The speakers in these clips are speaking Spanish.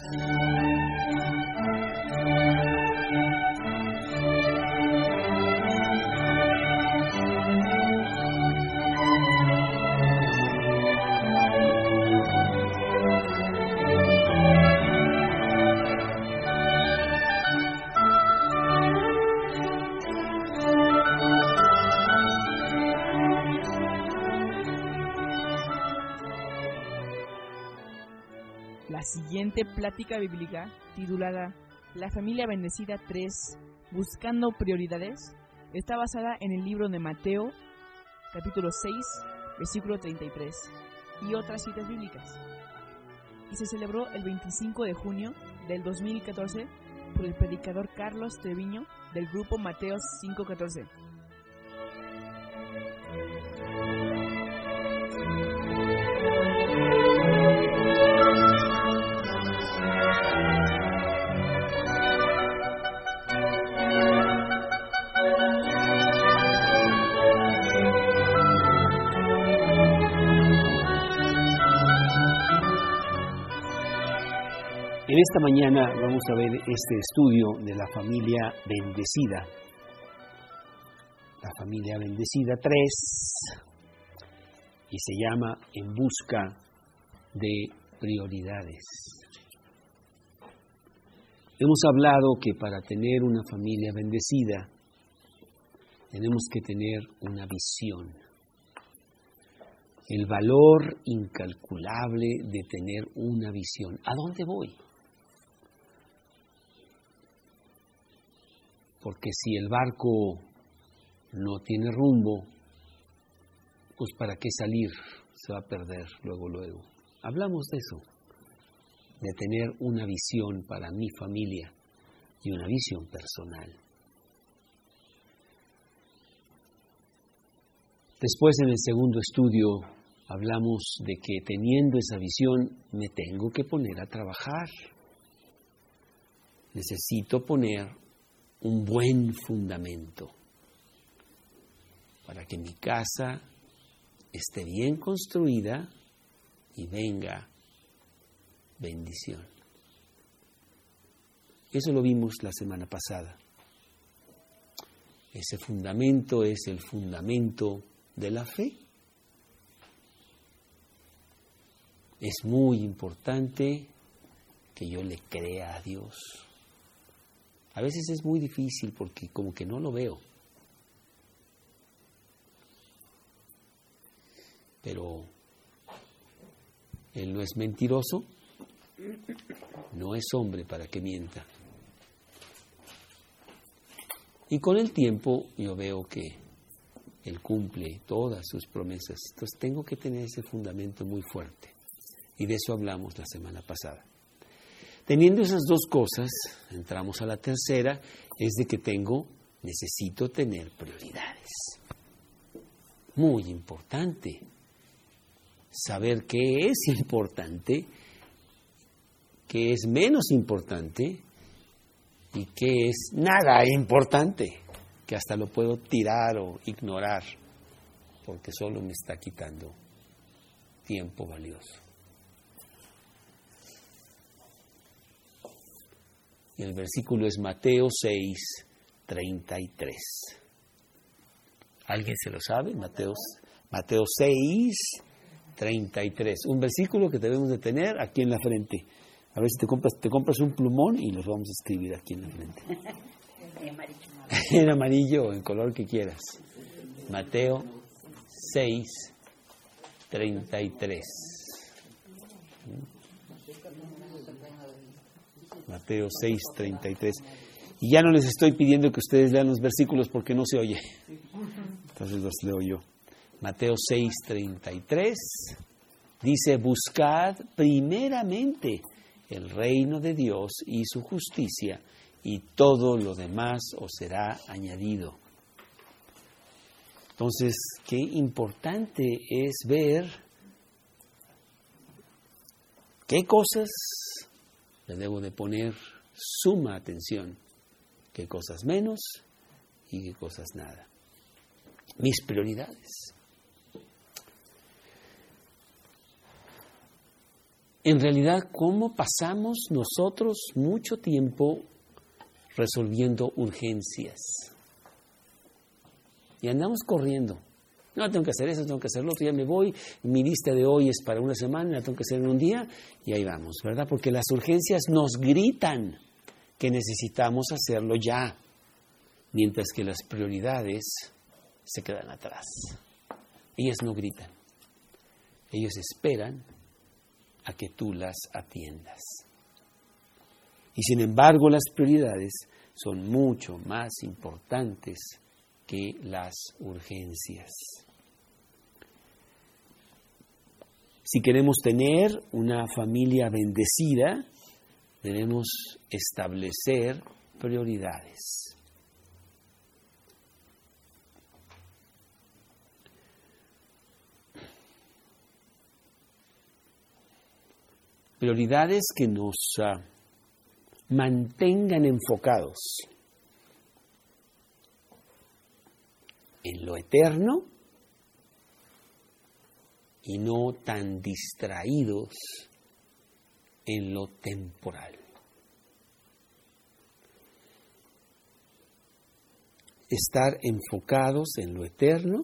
La siguiente plática bíblica, titulada La familia bendecida 3, Buscando prioridades, está basada en el libro de Mateo, capítulo 6, versículo 33, y otras citas bíblicas. Y se celebró el 25 de junio del 2014 por el predicador Carlos Treviño del grupo Mateos 514. En esta mañana vamos a ver este estudio de la familia bendecida. La familia bendecida 3 y se llama En busca de prioridades. Hemos hablado que para tener una familia bendecida tenemos que tener una visión. El valor incalculable de tener una visión. ¿A dónde voy? Porque si el barco no tiene rumbo, pues para qué salir, se va a perder luego, luego. Hablamos de eso, de tener una visión para mi familia y una visión personal. Después en el segundo estudio hablamos de que teniendo esa visión me tengo que poner a trabajar. Necesito poner un buen fundamento para que mi casa esté bien construida y venga bendición. Eso lo vimos la semana pasada. Ese fundamento es el fundamento de la fe. Es muy importante que yo le crea a Dios. A veces es muy difícil porque como que no lo veo. Pero Él no es mentiroso, no es hombre para que mienta. Y con el tiempo yo veo que Él cumple todas sus promesas. Entonces tengo que tener ese fundamento muy fuerte. Y de eso hablamos la semana pasada. Teniendo esas dos cosas, entramos a la tercera, es de que tengo, necesito tener prioridades. Muy importante. Saber qué es importante, qué es menos importante y qué es nada importante, que hasta lo puedo tirar o ignorar, porque solo me está quitando tiempo valioso. Y el versículo es Mateo 6, 33. ¿Alguien se lo sabe? Mateo, Mateo 6, 33. Un versículo que debemos de tener aquí en la frente. A ver si te compras, te compras un plumón y los vamos a escribir aquí en la frente. en amarillo o en color que quieras. Mateo 6, 33. Mateo 6, 33. Y ya no les estoy pidiendo que ustedes lean los versículos porque no se oye. Entonces los leo yo. Mateo 6, 33 dice, buscad primeramente el reino de Dios y su justicia, y todo lo demás os será añadido. Entonces, qué importante es ver qué cosas le debo de poner suma atención, qué cosas menos y qué cosas nada. Mis prioridades. en realidad cómo pasamos nosotros mucho tiempo resolviendo urgencias. Y andamos corriendo. No, tengo que hacer eso, tengo que hacer lo otro, ya me voy. Mi lista de hoy es para una semana, la tengo que hacer en un día y ahí vamos, ¿verdad? Porque las urgencias nos gritan que necesitamos hacerlo ya, mientras que las prioridades se quedan atrás. Ellas no gritan, ellos esperan a que tú las atiendas. Y sin embargo las prioridades son mucho más importantes que las urgencias. Si queremos tener una familia bendecida, debemos establecer prioridades. Prioridades que nos uh, mantengan enfocados en lo eterno y no tan distraídos en lo temporal. Estar enfocados en lo eterno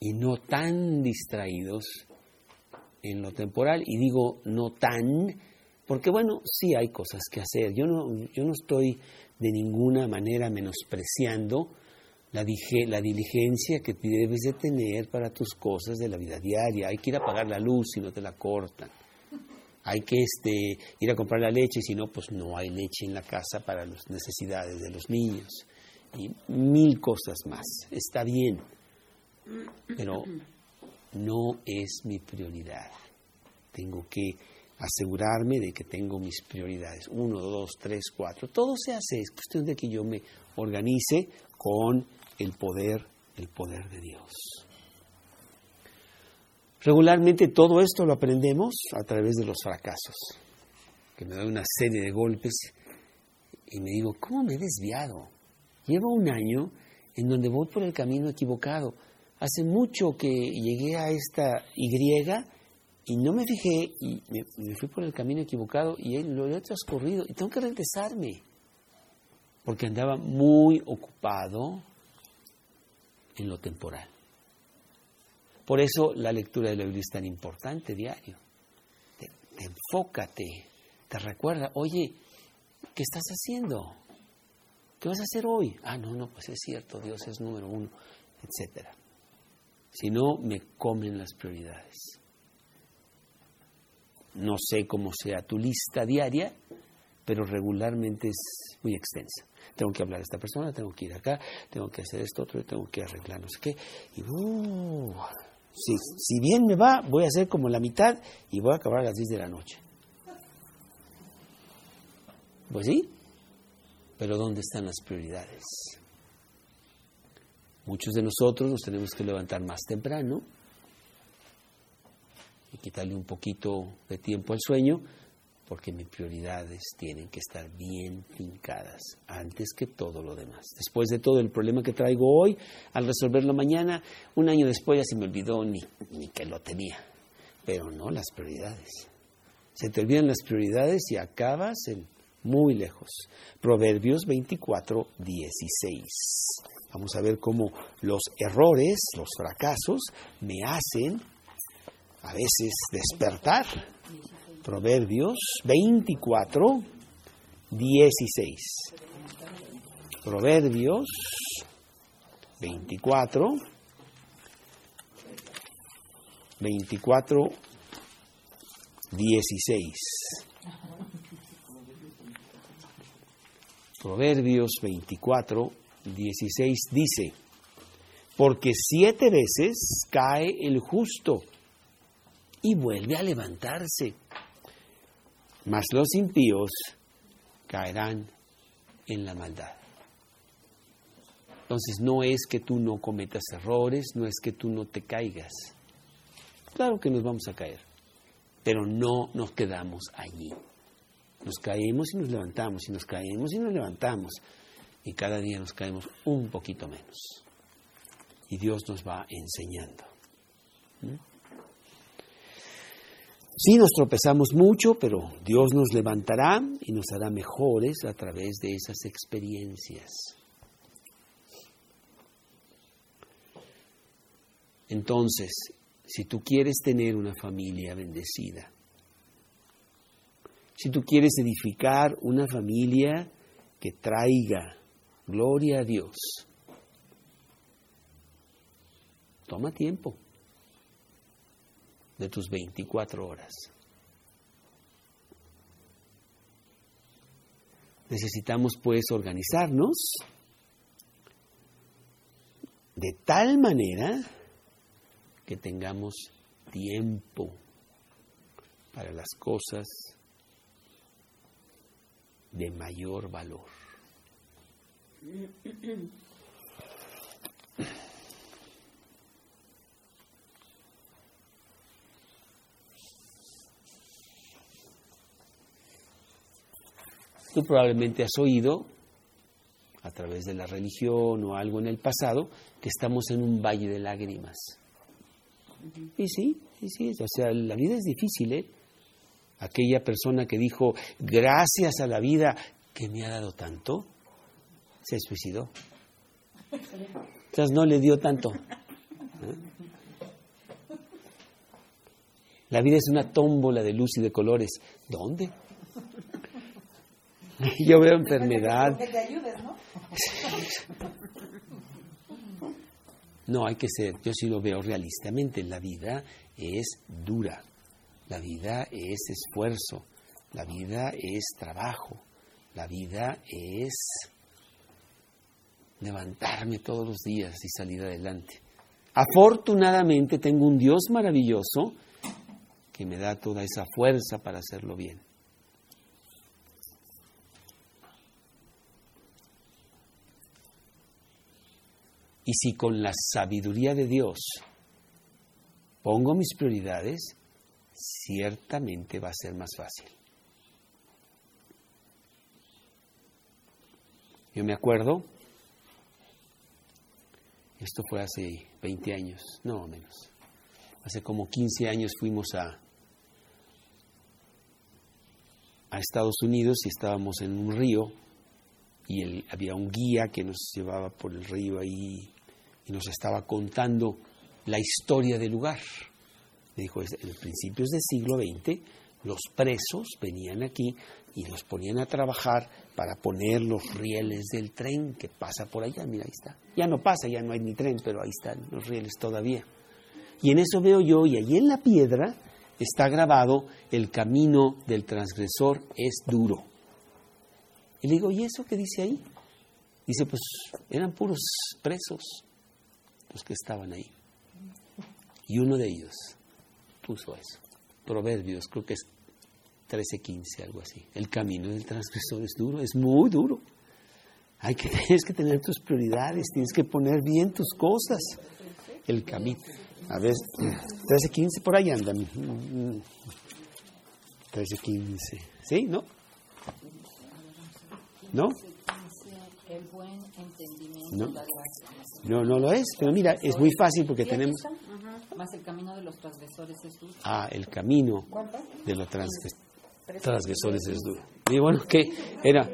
y no tan distraídos en lo temporal. Y digo no tan, porque bueno, sí hay cosas que hacer. Yo no, yo no estoy de ninguna manera menospreciando la, la, diligencia que debes de tener para tus cosas de la vida diaria. Hay que ir a pagar la luz si no te la cortan. Hay que este, ir a comprar la leche, si no, pues no hay leche en la casa para las necesidades de los niños. Y mil cosas más. Está bien, pero no es mi prioridad. Tengo que asegurarme de que tengo mis prioridades. Uno, dos, tres, cuatro. Todo se hace. Es cuestión de que yo me organice con el poder, el poder de Dios. Regularmente todo esto lo aprendemos a través de los fracasos, que me da una serie de golpes y me digo, ¿cómo me he desviado? Llevo un año en donde voy por el camino equivocado. Hace mucho que llegué a esta Y y no me fijé y me, fui por el camino equivocado y lo he transcurrido y tengo que regresarme porque andaba muy ocupado en lo temporal. Por eso la lectura de la Biblia es tan importante diario. Te, enfócate, te recuerda, oye, ¿qué estás haciendo? ¿Qué vas a hacer hoy? Ah, no, no, pues es cierto, Dios es número uno, etcétera. Si no, me comen las prioridades. No sé cómo sea tu lista diaria, pero regularmente es muy extensa tengo que hablar a esta persona, tengo que ir acá, tengo que hacer esto otro, tengo que arreglar no sé qué. Y, uh, si, si bien me va, voy a hacer como la mitad y voy a acabar a las 10 de la noche. Pues sí, pero ¿dónde están las prioridades? Muchos de nosotros nos tenemos que levantar más temprano y quitarle un poquito de tiempo al sueño porque mis prioridades tienen que estar bien fincadas antes que todo lo demás. Después de todo el problema que traigo hoy, al resolverlo mañana, un año después ya se me olvidó ni, ni que lo tenía. Pero no las prioridades. Se te olvidan las prioridades y acabas en muy lejos. Proverbios 24, 16. Vamos a ver cómo los errores, los fracasos, me hacen a veces despertar Proverbios 24, 16. Proverbios 24, 24, 16. Proverbios 24, 16 dice, porque siete veces cae el justo y vuelve a levantarse mas los impíos caerán en la maldad. Entonces no es que tú no cometas errores, no es que tú no te caigas. Claro que nos vamos a caer, pero no nos quedamos allí. Nos caemos y nos levantamos, y nos caemos y nos levantamos, y cada día nos caemos un poquito menos. Y Dios nos va enseñando. ¿Mm? Sí, nos tropezamos mucho, pero Dios nos levantará y nos hará mejores a través de esas experiencias. Entonces, si tú quieres tener una familia bendecida, si tú quieres edificar una familia que traiga gloria a Dios, toma tiempo de tus 24 horas. Necesitamos pues organizarnos de tal manera que tengamos tiempo para las cosas de mayor valor. Tú probablemente has oído, a través de la religión o algo en el pasado, que estamos en un valle de lágrimas. Y sí, sí, sí, o sea, la vida es difícil, ¿eh? Aquella persona que dijo, gracias a la vida que me ha dado tanto, se suicidó. Entonces no le dio tanto. ¿eh? La vida es una tómbola de luz y de colores. ¿Dónde? Yo veo enfermedad. No, hay que ser, yo sí lo veo realistamente, la vida es dura, la vida es esfuerzo, la vida es trabajo, la vida es levantarme todos los días y salir adelante. Afortunadamente tengo un Dios maravilloso que me da toda esa fuerza para hacerlo bien. Y si con la sabiduría de Dios pongo mis prioridades, ciertamente va a ser más fácil. Yo me acuerdo, esto fue hace 20 años, no menos, hace como 15 años fuimos a, a Estados Unidos y estábamos en un río y había un guía que nos llevaba por el río ahí nos estaba contando la historia del lugar. Me dijo, en principios del siglo XX, los presos venían aquí y los ponían a trabajar para poner los rieles del tren que pasa por allá. Mira, ahí está. Ya no pasa, ya no hay ni tren, pero ahí están los rieles todavía. Y en eso veo yo, y allí en la piedra está grabado, el camino del transgresor es duro. Y le digo, ¿y eso qué dice ahí? Dice, pues eran puros presos los que estaban ahí. Y uno de ellos puso eso. Proverbios, creo que es 13, algo así. El camino del transgresor es duro, es muy duro. Hay que, tienes que tener tus prioridades, tienes que poner bien tus cosas. El camino. A ver, 13, por ahí anda. 13, 15. ¿Sí? ¿No? ¿No? No. no, no lo es, pero mira, es muy fácil porque tenemos... Más el camino de los transgresores es duro. Ah, el camino de los transgresores es duro. Y bueno, que era,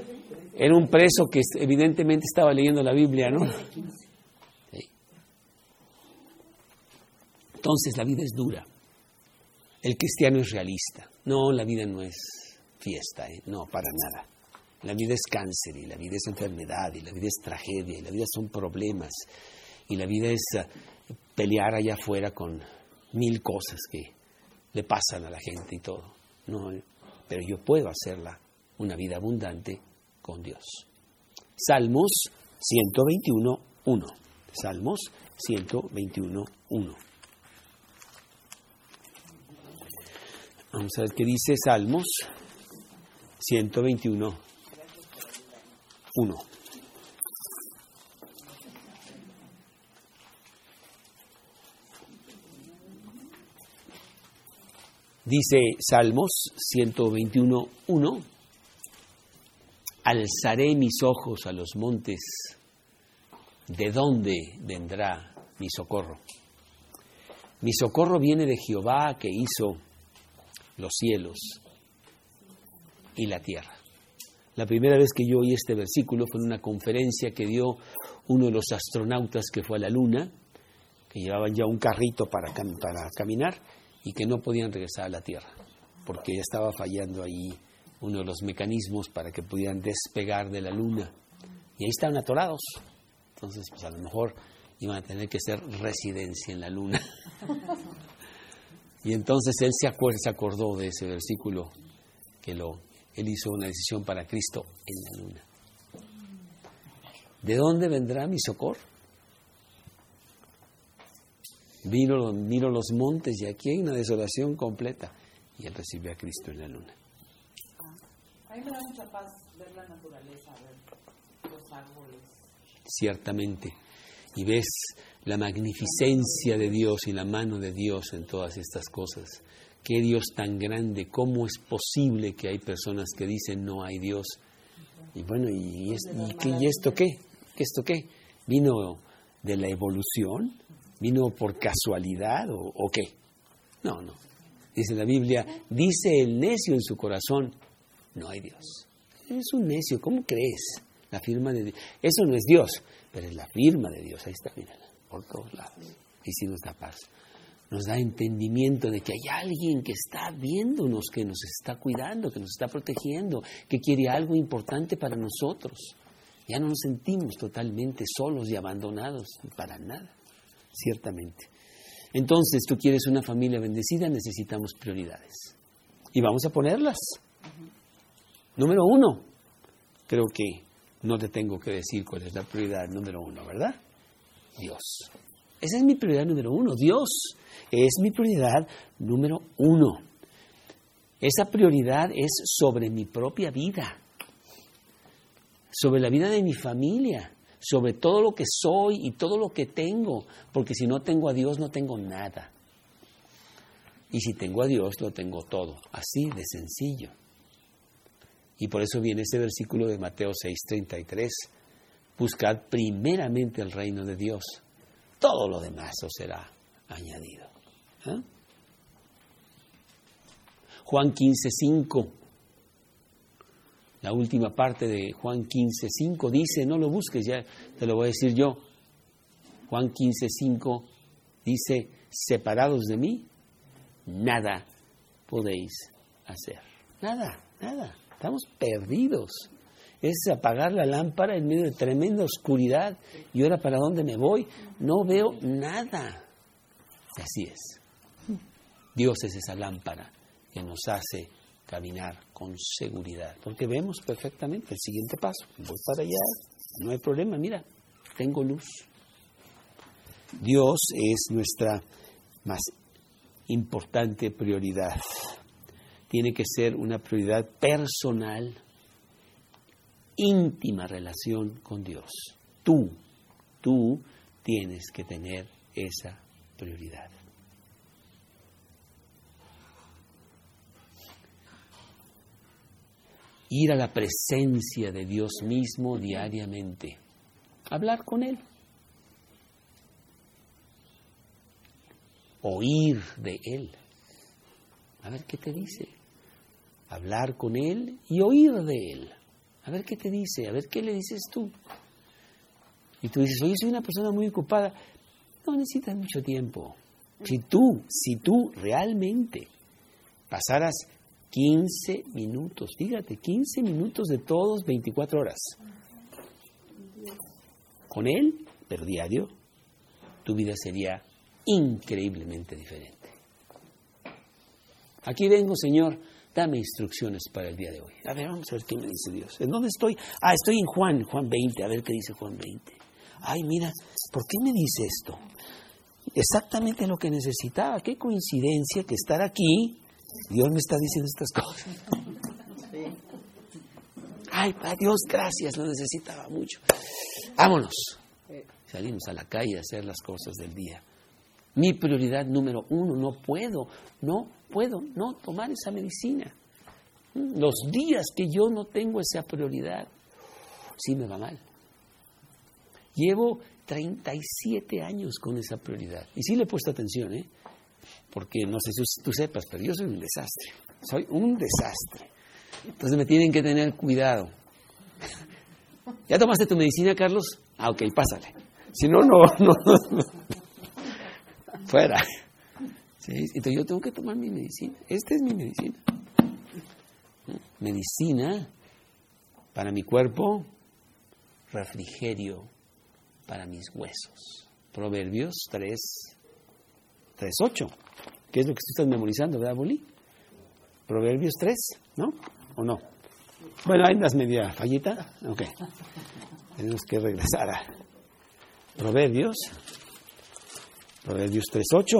era un preso que evidentemente estaba leyendo la Biblia, ¿no? Entonces la vida es dura. El cristiano es realista. No, la vida no es fiesta, ¿eh? no, para nada. La vida es cáncer y la vida es enfermedad y la vida es tragedia y la vida son problemas y la vida es eh, pelear allá afuera con mil cosas que le pasan a la gente y todo. No, pero yo puedo hacerla una vida abundante con Dios. Salmos 121, 1. Salmos 121, 1. Vamos a ver qué dice Salmos 121, 1. Dice Salmos 121, 1. Alzaré mis ojos a los montes, ¿de dónde vendrá mi socorro? Mi socorro viene de Jehová que hizo los cielos y la tierra. La primera vez que yo oí este versículo fue en una conferencia que dio uno de los astronautas que fue a la Luna, que llevaban ya un carrito para, caminar y que no podían regresar a la Tierra, porque ya estaba fallando ahí uno de los mecanismos para que pudieran despegar de la Luna. Y ahí estaban atorados. Entonces, pues a lo mejor iban a tener que ser residencia en la Luna. y entonces él se, se acordó de ese versículo que lo, él hizo una decisión para Cristo en la Luna. ¿De dónde vendrá mi socorro? Miro, miro los montes y aquí hay una desolación completa. Y él recibió a Cristo en la luna. A mí me da mucha paz ver la naturaleza, ver los árboles. Ciertamente. Y ves la magnificencia de Dios y la mano de Dios en todas estas cosas. Qué Dios tan grande, cómo es posible que hay personas que dicen no hay Dios. Y bueno, ¿y, qué, ¿y esto qué? ¿Qué esto qué? ¿Vino de la evolución? ¿Vino por casualidad o, o qué? No, no. Dice la Biblia, dice el necio en su corazón, no hay Dios. Es un necio, ¿cómo crees? La firma de Dios. Eso no es Dios, pero es la firma de Dios. Ahí está, mírala, por todos lados. Y sí nos da paz. Nos da entendimiento de que hay alguien que está viéndonos, que nos está cuidando, que nos está protegiendo, que quiere algo importante para nosotros. Ya no nos sentimos totalmente solos y abandonados, para nada, ciertamente. Entonces, tú quieres una familia bendecida, necesitamos prioridades. Y vamos a ponerlas. Número uno, creo que no te tengo que decir cuál es la prioridad número uno, ¿verdad? Dios. Esa es mi prioridad número uno, Dios. Es mi prioridad número uno. Esa prioridad es sobre mi propia vida, sobre la vida de mi familia, sobre todo lo que soy y todo lo que tengo, porque si no tengo a Dios no tengo nada. Y si tengo a Dios lo tengo todo, así de sencillo. Y por eso viene ese versículo de Mateo 6:33, buscad primeramente el reino de Dios, todo lo demás os será añadido. ¿Eh? Juan 15:5 la última parte de Juan 15.5 dice, no lo busques, ya te lo voy a decir yo. Juan 15.5 dice, separados de mí, nada podéis hacer. Nada, nada. Estamos perdidos. Es apagar la lámpara en medio de tremenda oscuridad. ¿Y ahora para dónde me voy? No veo nada. Así es. Dios es esa lámpara que nos hace caminar con seguridad, porque vemos perfectamente el siguiente paso. Voy para allá, no hay problema, mira, tengo luz. Dios es nuestra más importante prioridad. Tiene que ser una prioridad personal, íntima relación con Dios. Tú, tú tienes que tener esa prioridad. ir a la presencia de Dios mismo diariamente, hablar con Él, oír de Él, a ver qué te dice, hablar con Él y oír de Él, a ver qué te dice, a ver qué le dices tú. Y tú dices, oye, soy una persona muy ocupada, no necesitas mucho tiempo. Si tú, si tú realmente pasaras 15 minutos, fíjate, 15 minutos de todos 24 horas. Con Él, pero diario, tu vida sería increíblemente diferente. Aquí vengo, Señor, dame instrucciones para el día de hoy. A ver, vamos a ver qué me dice Dios. ¿En dónde estoy? Ah, estoy en Juan, Juan 20, a ver qué dice Juan 20. Ay, mira, ¿por qué me dice esto? Exactamente lo que necesitaba. Qué coincidencia que estar aquí Dios me está diciendo estas cosas. Ay, para Dios, gracias, lo necesitaba mucho. Vámonos. Salimos a la calle a hacer las cosas del día. Mi prioridad número uno, no puedo, no puedo no tomar esa medicina. Los días que yo no tengo esa prioridad, sí me va mal. Llevo 37 años con esa prioridad. Y sí le he puesto atención, ¿eh? porque no sé si tú sepas, pero yo soy un desastre. Soy un desastre. Entonces me tienen que tener cuidado. ¿Ya tomaste tu medicina, Carlos? Ah, ok, pásale. Si no, no, no. Fuera. Entonces yo tengo que tomar mi medicina. Esta es mi medicina. Medicina para mi cuerpo, refrigerio para mis huesos. Proverbios 3, 3, 8. ¿Qué es lo que tú estás memorizando, verdad, Boli? Proverbios 3, ¿no? ¿O no? Bueno, hay unas media fallita. Ok. Tenemos que regresar a Proverbios. Proverbios 3, 8.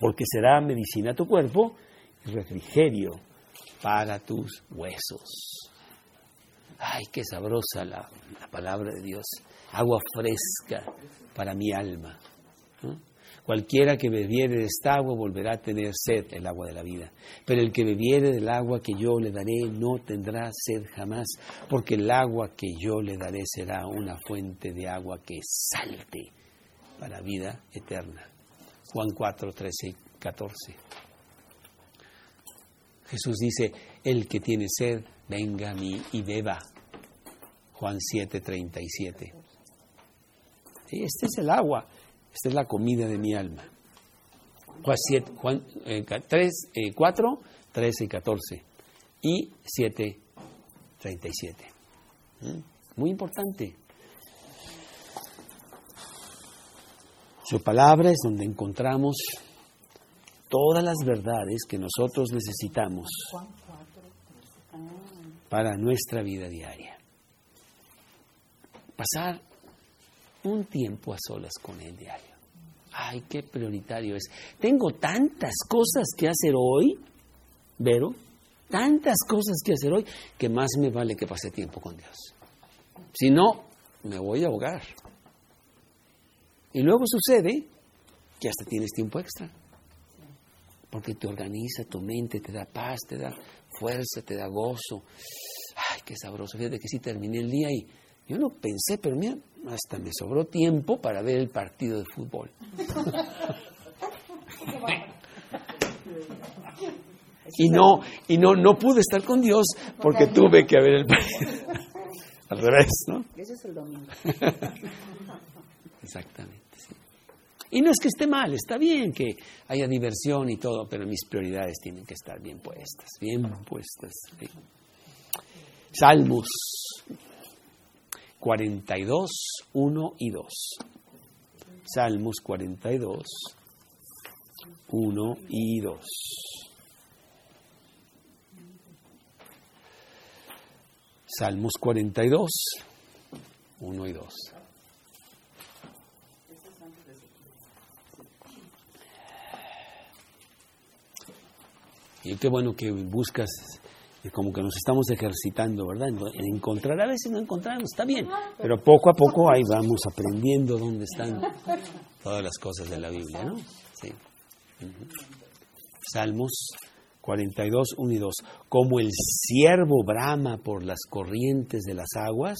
Porque será medicina a tu cuerpo y refrigerio para tus huesos. Ay, qué sabrosa la, la palabra de Dios. Agua fresca para mi alma. Cualquiera que bebiere de esta agua volverá a tener sed, el agua de la vida. Pero el que bebiere del agua que yo le daré no tendrá sed jamás, porque el agua que yo le daré será una fuente de agua que salte para vida eterna. Juan 4, 13 y 14. Jesús dice, el que tiene sed, venga a mí y beba. Juan 7, 37. Este es el agua, esta es la comida de mi alma. Juan, 7, Juan eh, 3, eh, 4, 13 y 14. Y 7, 37. ¿Mm? Muy importante. Su palabra es donde encontramos todas las verdades que nosotros necesitamos para nuestra vida diaria. Pasar un tiempo a solas con Él diario. Ay, qué prioritario es. Tengo tantas cosas que hacer hoy, Vero, tantas cosas que hacer hoy, que más me vale que pase tiempo con Dios. Si no, me voy a ahogar. Y luego sucede que hasta tienes tiempo extra. Porque te organiza tu mente, te da paz, te da fuerza, te da gozo. Ay, qué sabroso. Fíjate que sí terminé el día y yo no pensé, pero mira, hasta me sobró tiempo para ver el partido de fútbol. y no, y no, no pude estar con Dios porque tuve que ver el partido. Al revés, ¿no? Ese es el domingo. Exactamente. Sí. Y no es que esté mal, está bien que haya diversión y todo, pero mis prioridades tienen que estar bien puestas, bien puestas. ¿sí? Salmos 42, 1 y 2. Salmos 42, 1 y 2. Salmos 42, 1 y 2. Y qué bueno que buscas, como que nos estamos ejercitando, ¿verdad? En, en encontrar, a veces no encontramos, está bien, pero poco a poco ahí vamos aprendiendo dónde están todas las cosas de la Biblia, ¿no? Sí. Salmos 42, 1 y 2. Como el siervo brama por las corrientes de las aguas,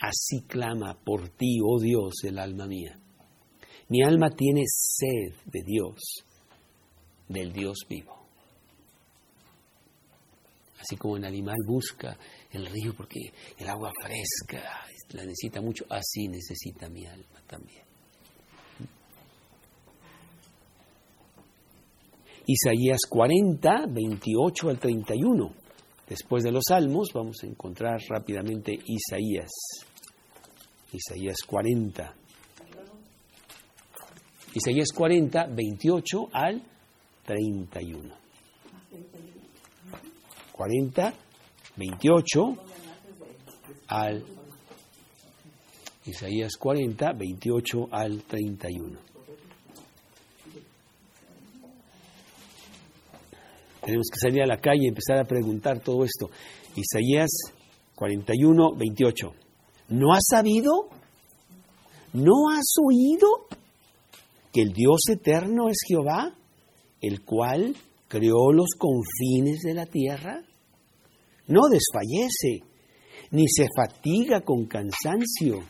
así clama por ti, oh Dios, el alma mía. Mi alma tiene sed de Dios, del Dios vivo. Así como el animal busca el río porque el agua fresca la necesita mucho, así necesita mi alma también. Isaías 40, 28 al 31. Después de los salmos vamos a encontrar rápidamente Isaías. Isaías 40. Isaías 40, 28 al 31. 40, 28 al Isaías 40, 28 al 31. Tenemos que salir a la calle y empezar a preguntar todo esto. Isaías 41, 28. ¿No has sabido? ¿No has oído que el Dios eterno es Jehová, el cual creó los confines de la tierra? No desfallece, ni se fatiga con cansancio,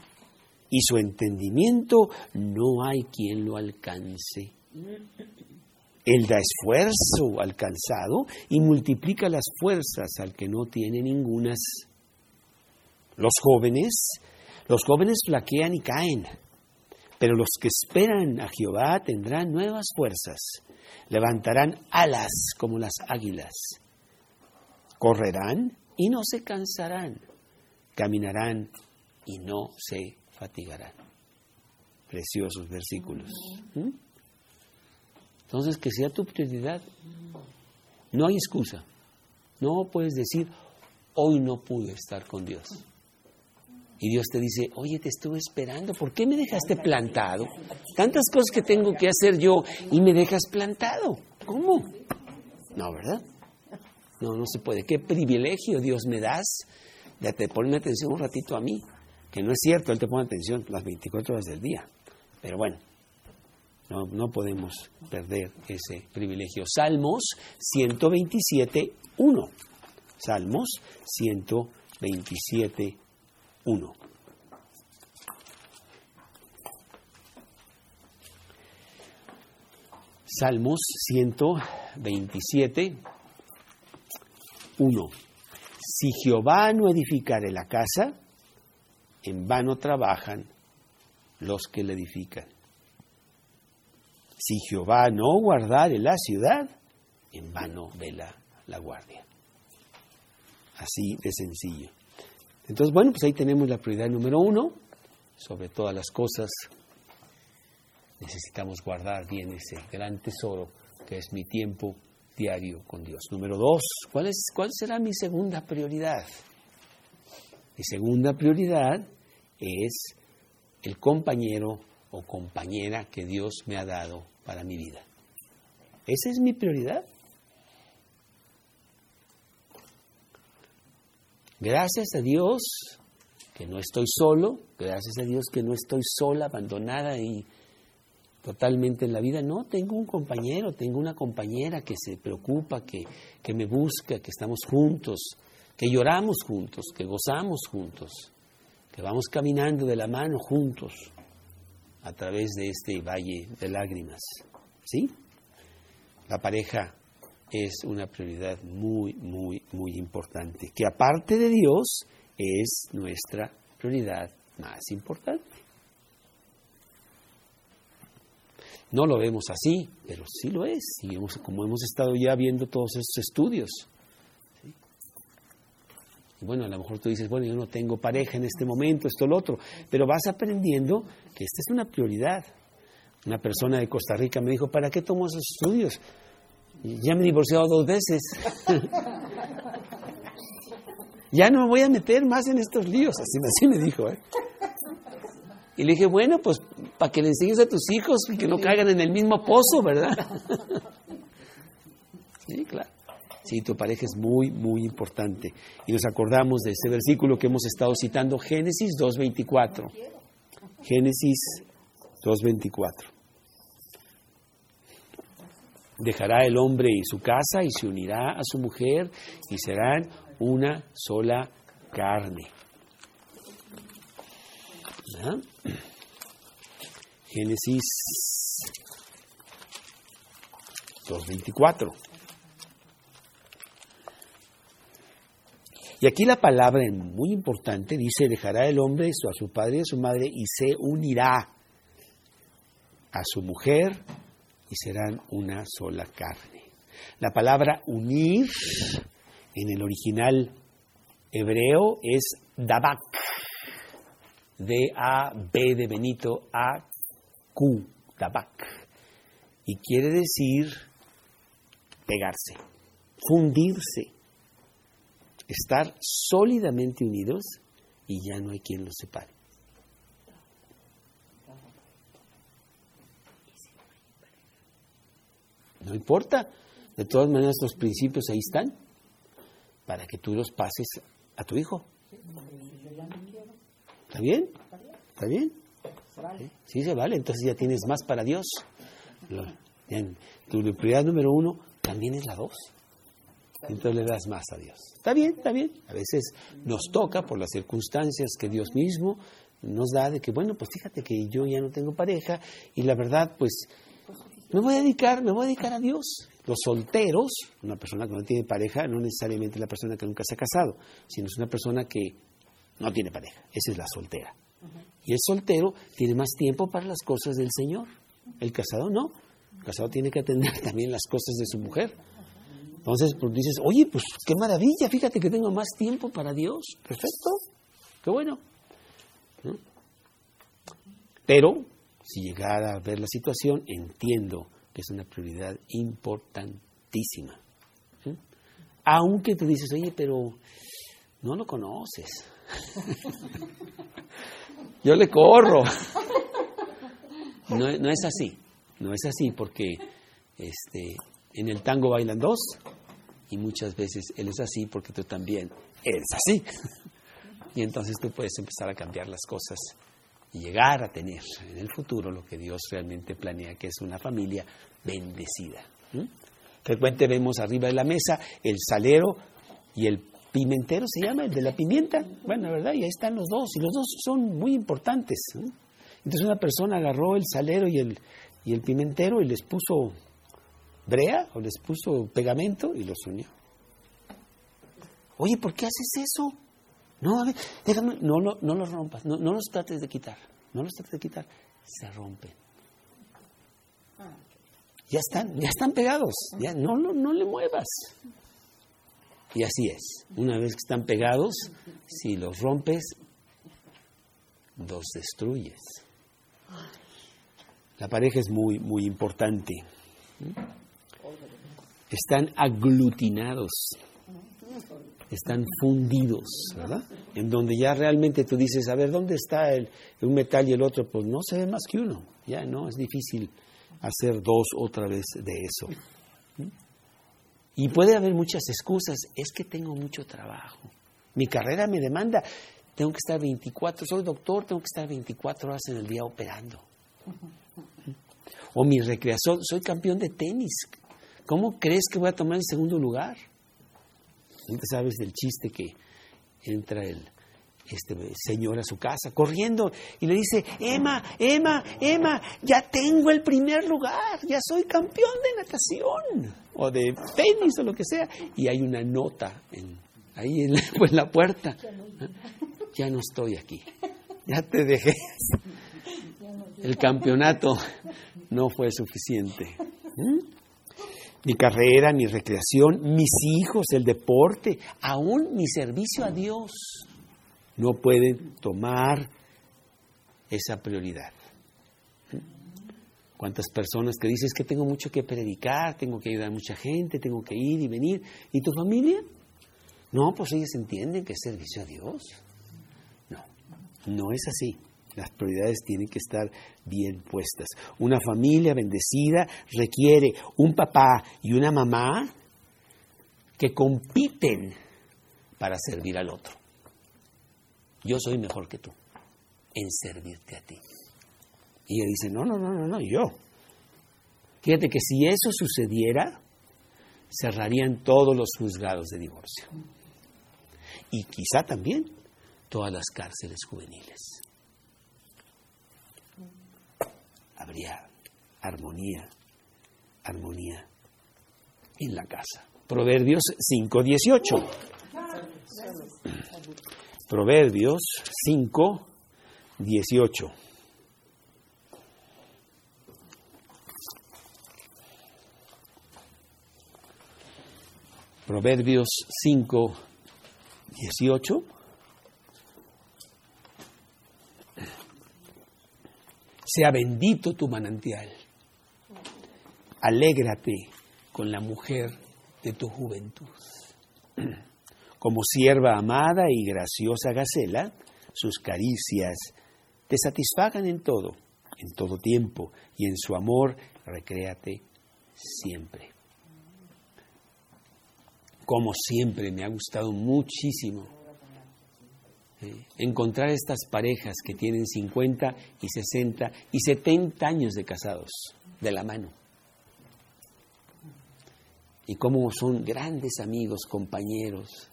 y su entendimiento no hay quien lo alcance. Él da esfuerzo al cansado y multiplica las fuerzas al que no tiene ningunas. Los jóvenes, los jóvenes flaquean y caen, pero los que esperan a Jehová tendrán nuevas fuerzas, levantarán alas como las águilas, correrán y no se cansarán, caminarán y no se fatigarán. Preciosos versículos. ¿Mm? Entonces, que sea tu prioridad. No hay excusa. No puedes decir, hoy no pude estar con Dios. Y Dios te dice, oye, te estuve esperando, ¿por qué me dejaste plantado? Tantas cosas que tengo que hacer yo y me dejas plantado. ¿Cómo? No, ¿verdad? No, no se puede. ¿Qué privilegio Dios me das de te ponerme atención un ratito a mí? Que no es cierto, Él te pone atención las 24 horas del día. Pero bueno, no, no podemos perder ese privilegio. Salmos 127, 1. Salmos 127, 1. Salmos 127, 1. Si Jehová no edificare la casa, en vano trabajan los que la edifican. Si Jehová no guardare la ciudad, en vano vela la guardia. Así de sencillo. Entonces, bueno, pues ahí tenemos la prioridad número uno. Sobre todas las cosas, necesitamos guardar bien ese gran tesoro que es mi tiempo diario con Dios. Número dos, ¿cuál, es, cuál será mi segunda prioridad? Mi segunda prioridad es el compañero o compañera que Dios me ha dado para mi vida. Esa es mi prioridad. Gracias a Dios que no estoy solo, gracias a Dios que no estoy sola, abandonada y totalmente en la vida. No, tengo un compañero, tengo una compañera que se preocupa, que, que me busca, que estamos juntos, que lloramos juntos, que gozamos juntos, que vamos caminando de la mano juntos a través de este valle de lágrimas. ¿Sí? La pareja es una prioridad muy, muy, muy importante, que aparte de Dios es nuestra prioridad más importante. No lo vemos así, pero sí lo es, y como hemos estado ya viendo todos estos estudios. Bueno, a lo mejor tú dices, bueno, yo no tengo pareja en este momento, esto, lo otro, pero vas aprendiendo que esta es una prioridad. Una persona de Costa Rica me dijo, ¿para qué tomo esos estudios? Ya me he divorciado dos veces. ya no me voy a meter más en estos líos, así, me dijo. ¿eh? Y le dije, bueno, pues para que le enseñes a tus hijos que no caigan en el mismo pozo, ¿verdad? sí, claro. Sí, tu pareja es muy, muy importante. Y nos acordamos de ese versículo que hemos estado citando, Génesis 2.24. Génesis 2.24. Dejará el hombre y su casa y se unirá a su mujer y serán una sola carne. ¿Ah? Génesis 2.24. Y aquí la palabra muy importante dice, dejará el hombre a su padre y a su madre y se unirá a su mujer y serán una sola carne. La palabra unir en el original hebreo es dabak, D-A-B de Benito, A-Q, dabak, y quiere decir pegarse, fundirse estar sólidamente unidos y ya no hay quien los separe. No importa, de todas maneras los principios ahí están para que tú los pases a tu hijo. ¿Está bien? ¿Está bien? Sí, se vale, entonces ya tienes más para Dios. Tu prioridad número uno también es la dos. Entonces le das más a Dios. Está bien, está bien. A veces nos toca por las circunstancias que Dios mismo nos da de que, bueno, pues fíjate que yo ya no tengo pareja y la verdad, pues me voy a dedicar, me voy a dedicar a Dios. Los solteros, una persona que no tiene pareja, no necesariamente la persona que nunca se ha casado, sino es una persona que no tiene pareja. Esa es la soltera. Y el soltero tiene más tiempo para las cosas del Señor. El casado no. El casado tiene que atender también las cosas de su mujer. Entonces, pues dices, oye, pues qué maravilla, fíjate que tengo más tiempo para Dios. Perfecto, qué bueno. Pero, si llegara a ver la situación, entiendo que es una prioridad importantísima. Aunque te dices, oye, pero no lo conoces. Yo le corro. No, no, es así, no es así porque este, en el tango bailan dos y muchas veces él es así porque tú también eres así. Y entonces tú puedes empezar a cambiar las cosas y llegar a tener en el futuro lo que Dios realmente planea, que es una familia bendecida. Frecuente vemos arriba de la mesa el salero y el pimentero, se llama, el de la pimienta. Bueno, ¿verdad? Y ahí están los dos, y los dos son muy importantes. Entonces una persona agarró el salero y el, y el pimentero y les puso brea o les puso pegamento y los unió. Oye, ¿por qué haces eso? No, déjame, no, no, no los rompas, no, no, los trates de quitar, no los trates de quitar, se rompen. Ya están, ya están pegados, ya no, no, no le muevas. Y así es, una vez que están pegados, si los rompes, los destruyes. La pareja es muy, muy importante. Están aglutinados están fundidos, ¿verdad? En donde ya realmente tú dices, a ver, ¿dónde está el, un metal y el otro? Pues no se ve más que uno, ya no, es difícil hacer dos otra vez de eso. Y puede haber muchas excusas, es que tengo mucho trabajo, mi carrera me demanda, tengo que estar 24, soy doctor, tengo que estar 24 horas en el día operando. O mi recreación, soy campeón de tenis, ¿cómo crees que voy a tomar el segundo lugar? Sabes del chiste que entra el este señor a su casa corriendo y le dice, Emma, Emma, Emma, ya tengo el primer lugar, ya soy campeón de natación o de tenis o lo que sea. Y hay una nota ahí en la, pues, la puerta. Ya no estoy aquí, ya te dejé. El campeonato no fue suficiente. ¿Mm? Mi carrera, mi recreación, mis hijos, el deporte, aún mi servicio a Dios, no pueden tomar esa prioridad. ¿Cuántas personas que dices que tengo mucho que predicar, tengo que ayudar a mucha gente, tengo que ir y venir? ¿Y tu familia? No, pues ellos entienden que es servicio a Dios. No, no es así. Las prioridades tienen que estar bien puestas. Una familia bendecida requiere un papá y una mamá que compiten para servir al otro. Yo soy mejor que tú en servirte a ti. Y ella dice, no, no, no, no, no, yo. Fíjate que si eso sucediera, cerrarían todos los juzgados de divorcio. Y quizá también todas las cárceles juveniles. Habría armonía, armonía en la casa. Proverbios 5.18. Proverbios 5.18. Proverbios 5, 18. Sea bendito tu manantial. Alégrate con la mujer de tu juventud. Como sierva amada y graciosa Gacela, sus caricias te satisfagan en todo, en todo tiempo, y en su amor recréate siempre. Como siempre me ha gustado muchísimo encontrar estas parejas que tienen 50 y 60 y 70 años de casados de la mano. Y cómo son grandes amigos, compañeros,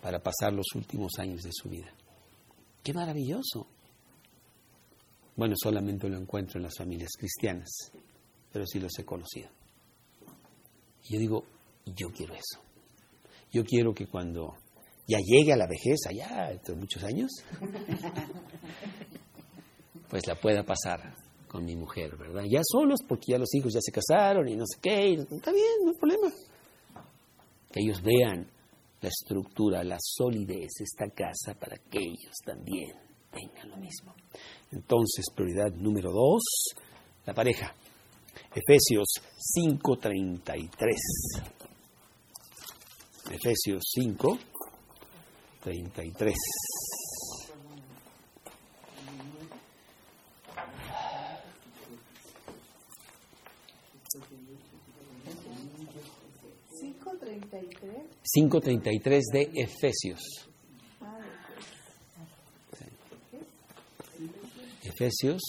para pasar los últimos años de su vida. Qué maravilloso. Bueno, solamente lo encuentro en las familias cristianas, pero sí los he conocido. Yo digo, yo quiero eso. Yo quiero que cuando ya llegue a la vejez, allá, de muchos años, pues la pueda pasar con mi mujer, ¿verdad? Ya solos, porque ya los hijos ya se casaron y no sé qué, y está bien, no hay problema. Que ellos vean la estructura, la solidez de esta casa para que ellos también tengan lo mismo. Entonces, prioridad número dos, la pareja. Efesios 5:33. Efesios 5:33. ¿5.33? 5.33 de Efesios. Efesios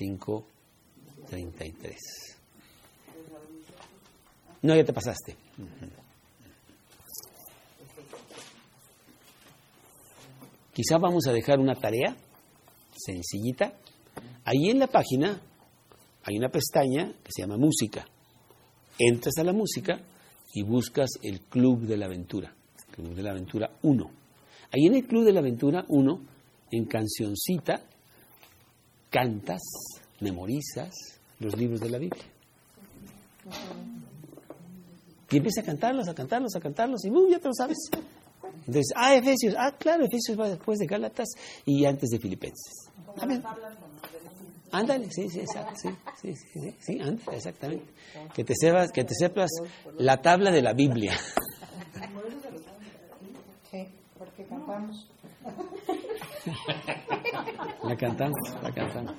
5.33. No, ya te pasaste. Quizá vamos a dejar una tarea sencillita. Ahí en la página hay una pestaña que se llama música. Entras a la música y buscas el Club de la Aventura, Club de la Aventura 1. Ahí en el Club de la Aventura 1, en cancioncita, cantas, memorizas los libros de la Biblia. Y empieza a cantarlos, a cantarlos, a cantarlos, y ¡bum! ya te lo sabes. Entonces, ah, Efesios, ah, claro, Efesios va después de Gálatas y antes de Filipenses. A ver. Ándale, sí, sí, exacto, sí, sí, sí, sí, sí, ándale, exactamente. Que te sepas, que te sepas la tabla de la Biblia. Sí, porque cantamos. La cantamos, la cantamos.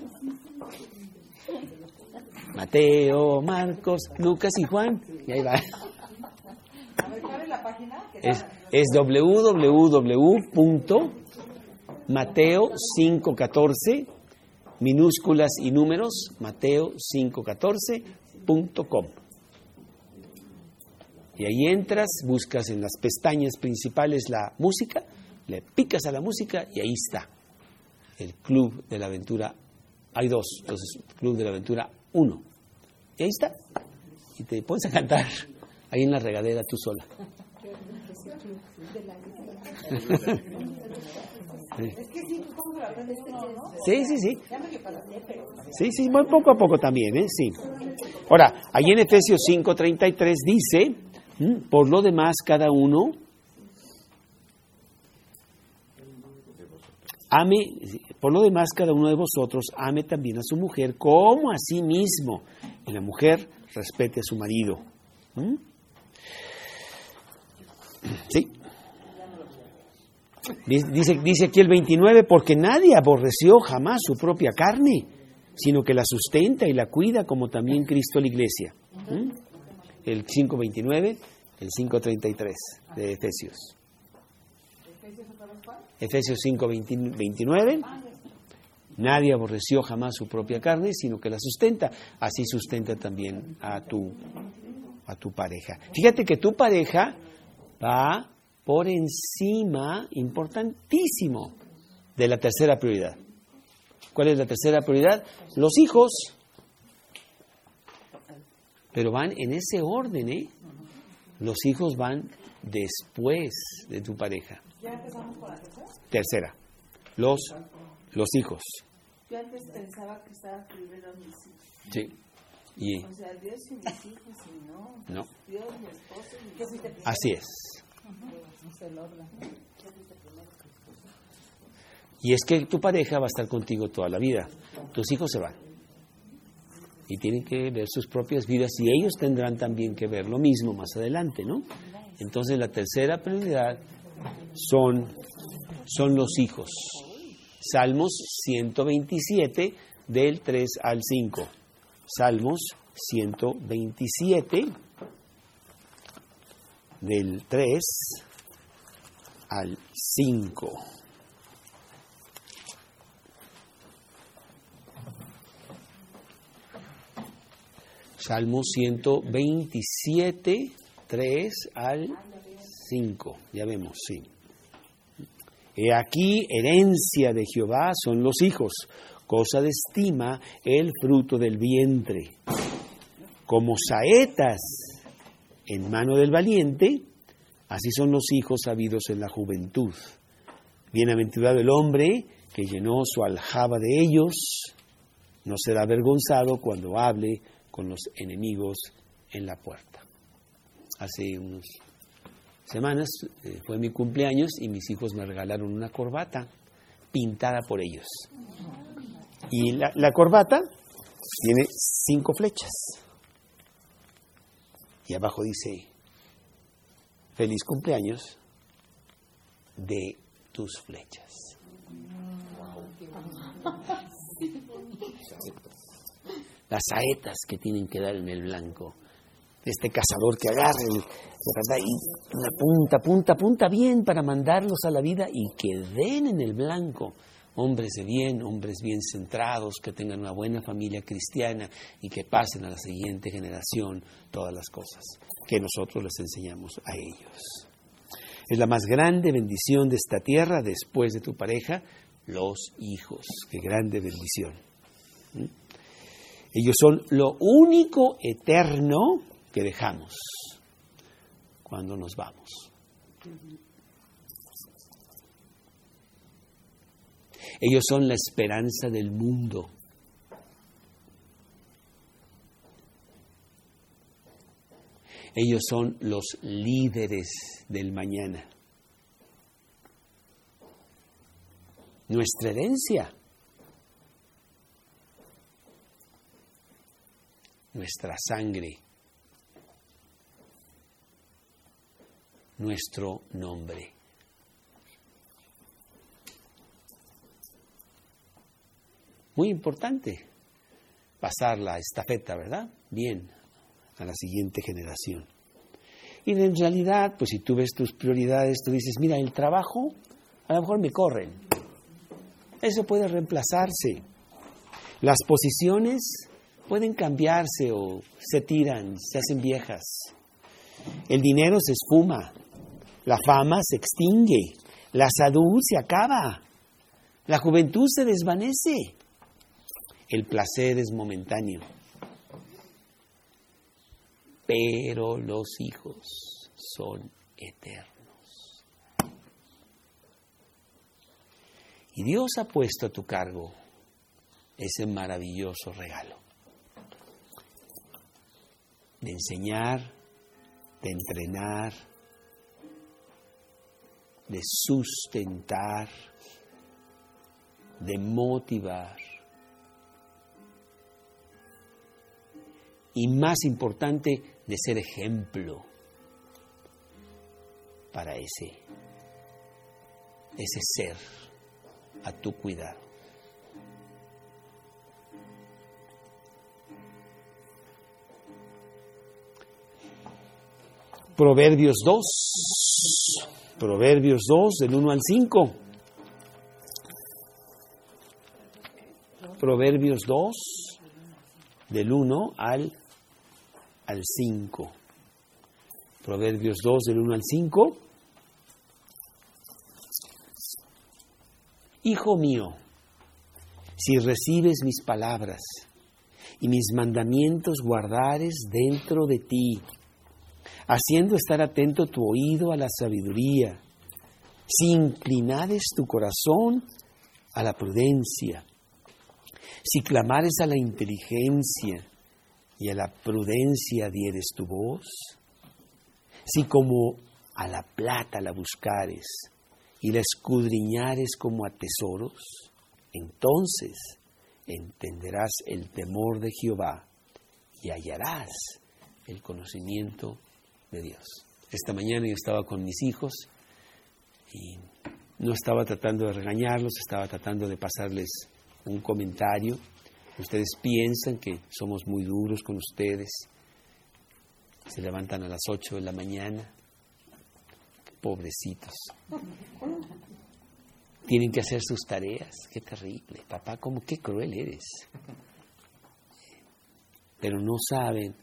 Mateo, Marcos, Lucas y Juan. Y ahí va. A ver, ¿cuál es Es, es www.mateo514, minúsculas y números, mateo514.com. Y ahí entras, buscas en las pestañas principales la música, le picas a la música y ahí está. El Club de la Aventura. Hay dos, entonces Club de la Aventura 1. Y ahí está. Y te pones a cantar ahí en la regadera tú sola. Es que sí. Sí, sí, sí. Sí, sí, muy poco a poco también, ¿eh? Sí. Ahora, ahí en Efesios 5:33 dice, ¿m? por lo demás cada uno ame, por lo demás cada uno de vosotros ame también a su mujer como a sí mismo, y la mujer respete a su marido. ¿m? Sí. Dice, dice aquí el 29, porque nadie aborreció jamás su propia carne, sino que la sustenta y la cuida como también Cristo la iglesia. ¿Mm? El 5.29, el 5.33 de Efesios. Efesios 5.29, nadie aborreció jamás su propia carne, sino que la sustenta, así sustenta también a tu, a tu pareja. Fíjate que tu pareja va por encima, importantísimo, de la tercera prioridad. ¿Cuál es la tercera prioridad? Los hijos. Pero van en ese orden, ¿eh? Los hijos van después de tu pareja. ya empezamos con la tercera. Tercera, los, los hijos. Yo antes pensaba que estaba primero mis hijos. Sí. Y O sea, Dios y mis hijos, y no. no, Dios, mi esposo y mis hijos. así es. Y es que tu pareja va a estar contigo toda la vida. Tus hijos se van. Y tienen que ver sus propias vidas y ellos tendrán también que ver lo mismo más adelante, ¿no? Entonces la tercera prioridad son, son los hijos. Salmos 127 del 3 al 5. Salmos 127 del 3 al 5. Salmo 127, 3 al 5. Ya vemos, sí. He aquí, herencia de Jehová son los hijos, cosa de estima el fruto del vientre. Como saetas en mano del valiente, así son los hijos habidos en la juventud. Bienaventurado el hombre que llenó su aljaba de ellos, no será avergonzado cuando hable con los enemigos en la puerta. Hace unas semanas eh, fue mi cumpleaños y mis hijos me regalaron una corbata pintada por ellos. Y la, corbata tiene cinco flechas. Y abajo dice, feliz cumpleaños de tus flechas. Las saetas que tienen que dar en el blanco. Este cazador que agarre ¿verdad? y una punta, punta, punta bien para mandarlos a la vida y que den en el blanco hombres de bien, hombres bien centrados, que tengan una buena familia cristiana y que pasen a la siguiente generación todas las cosas que nosotros les enseñamos a ellos. Es la más grande bendición de esta tierra después de tu pareja, los hijos. Qué grande bendición. ¿Mm? Ellos son lo único eterno que dejamos cuando nos vamos. Ellos son la esperanza del mundo. Ellos son los líderes del mañana. Nuestra herencia. Nuestra sangre. Nuestro nombre. Muy importante pasar la estafeta, ¿verdad? Bien, a la siguiente generación. Y en realidad, pues si tú ves tus prioridades, tú dices, mira, el trabajo, a lo mejor me corren. Eso puede reemplazarse. Las posiciones pueden cambiarse o se tiran, se hacen viejas. El dinero se esfuma, la fama se extingue, la salud se acaba, la juventud se desvanece. El placer es momentáneo. Pero los hijos son eternos. Y Dios ha puesto a tu cargo ese maravilloso regalo de enseñar, de entrenar, de sustentar, de motivar y más importante, de ser ejemplo para ese, ese ser a tu cuidado. Proverbios 2, Proverbios 2, del 1 al 5. Proverbios 2, del 1 al al 5. Proverbios 2 del 1 al 5. Hijo mío, si recibes mis palabras y mis mandamientos guardares dentro de ti, haciendo estar atento tu oído a la sabiduría, si inclinares tu corazón a la prudencia, si clamares a la inteligencia, y a la prudencia dieres tu voz? Si como a la plata la buscares y la escudriñares como a tesoros, entonces entenderás el temor de Jehová y hallarás el conocimiento de Dios. Esta mañana yo estaba con mis hijos y no estaba tratando de regañarlos, estaba tratando de pasarles un comentario Ustedes piensan que somos muy duros con ustedes. Se levantan a las 8 de la mañana. Pobrecitos. Tienen que hacer sus tareas. Qué terrible. Papá, ¿cómo qué cruel eres? Pero no saben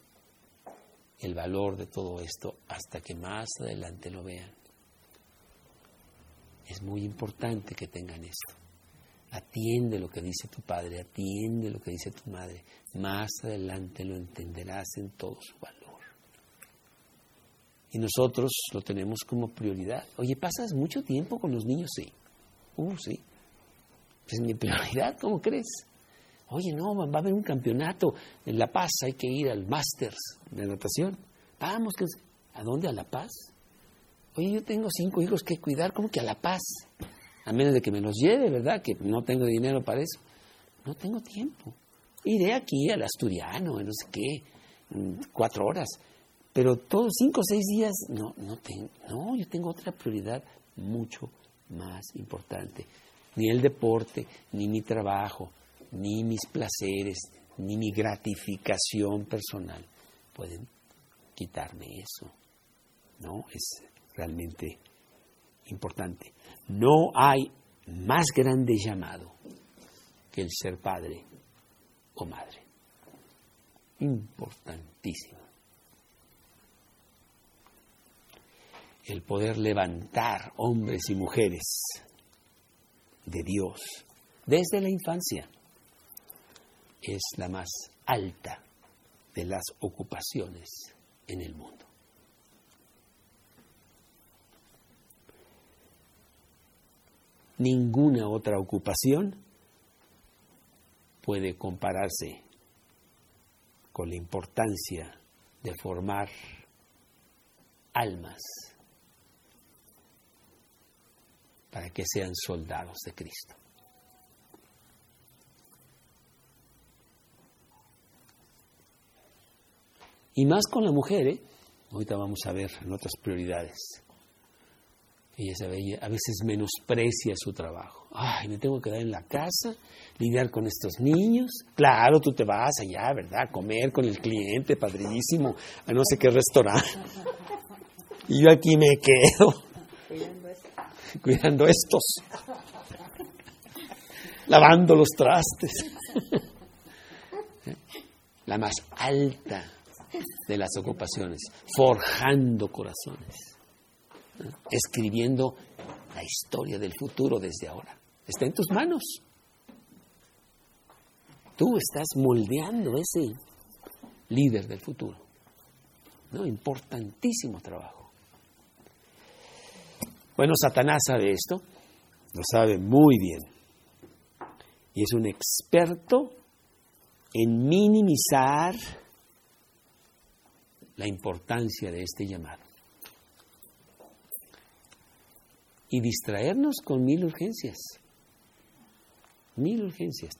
el valor de todo esto hasta que más adelante lo vean. Es muy importante que tengan esto. Atiende lo que dice tu padre, atiende lo que dice tu madre. Más adelante lo entenderás en todo su valor. Y nosotros lo tenemos como prioridad. Oye, ¿pasas mucho tiempo con los niños? Sí. Uh, sí. Es mi prioridad, ¿cómo crees? Oye, no, va a haber un campeonato en La Paz, hay que ir al Masters de natación. Vamos, ¿a dónde? ¿A La Paz? Oye, yo tengo cinco hijos que cuidar, ¿cómo que a La Paz? A menos de que me los lleve, ¿verdad? Que no tengo dinero para eso. No tengo tiempo. Iré aquí al asturiano, no sé qué, cuatro horas. Pero todos cinco o seis días, no, no, tengo, no, yo tengo otra prioridad mucho más importante. Ni el deporte, ni mi trabajo, ni mis placeres, ni mi gratificación personal pueden quitarme eso. No, es realmente importante. No hay más grande llamado que el ser padre o madre. Importantísimo. El poder levantar hombres y mujeres de Dios desde la infancia es la más alta de las ocupaciones en el mundo. Ninguna otra ocupación puede compararse con la importancia de formar almas para que sean soldados de Cristo. Y más con la mujer, ¿eh? Ahorita vamos a ver en otras prioridades. Ella sabe, ella a veces menosprecia su trabajo. Ay, me tengo que quedar en la casa, lidiar con estos niños. Claro, tú te vas allá, ¿verdad? A comer con el cliente, padrísimo, a no sé qué restaurante. Y yo aquí me quedo. Cuidando estos. Lavando los trastes. La más alta de las ocupaciones, forjando corazones, escribiendo la historia del futuro desde ahora. Está en tus manos. Tú estás moldeando ese líder del futuro. ¿No? Importantísimo trabajo. Bueno, Satanás sabe esto, lo sabe muy bien. Y es un experto en minimizar la importancia de este llamado. Y distraernos con mil urgencias, mil urgencias,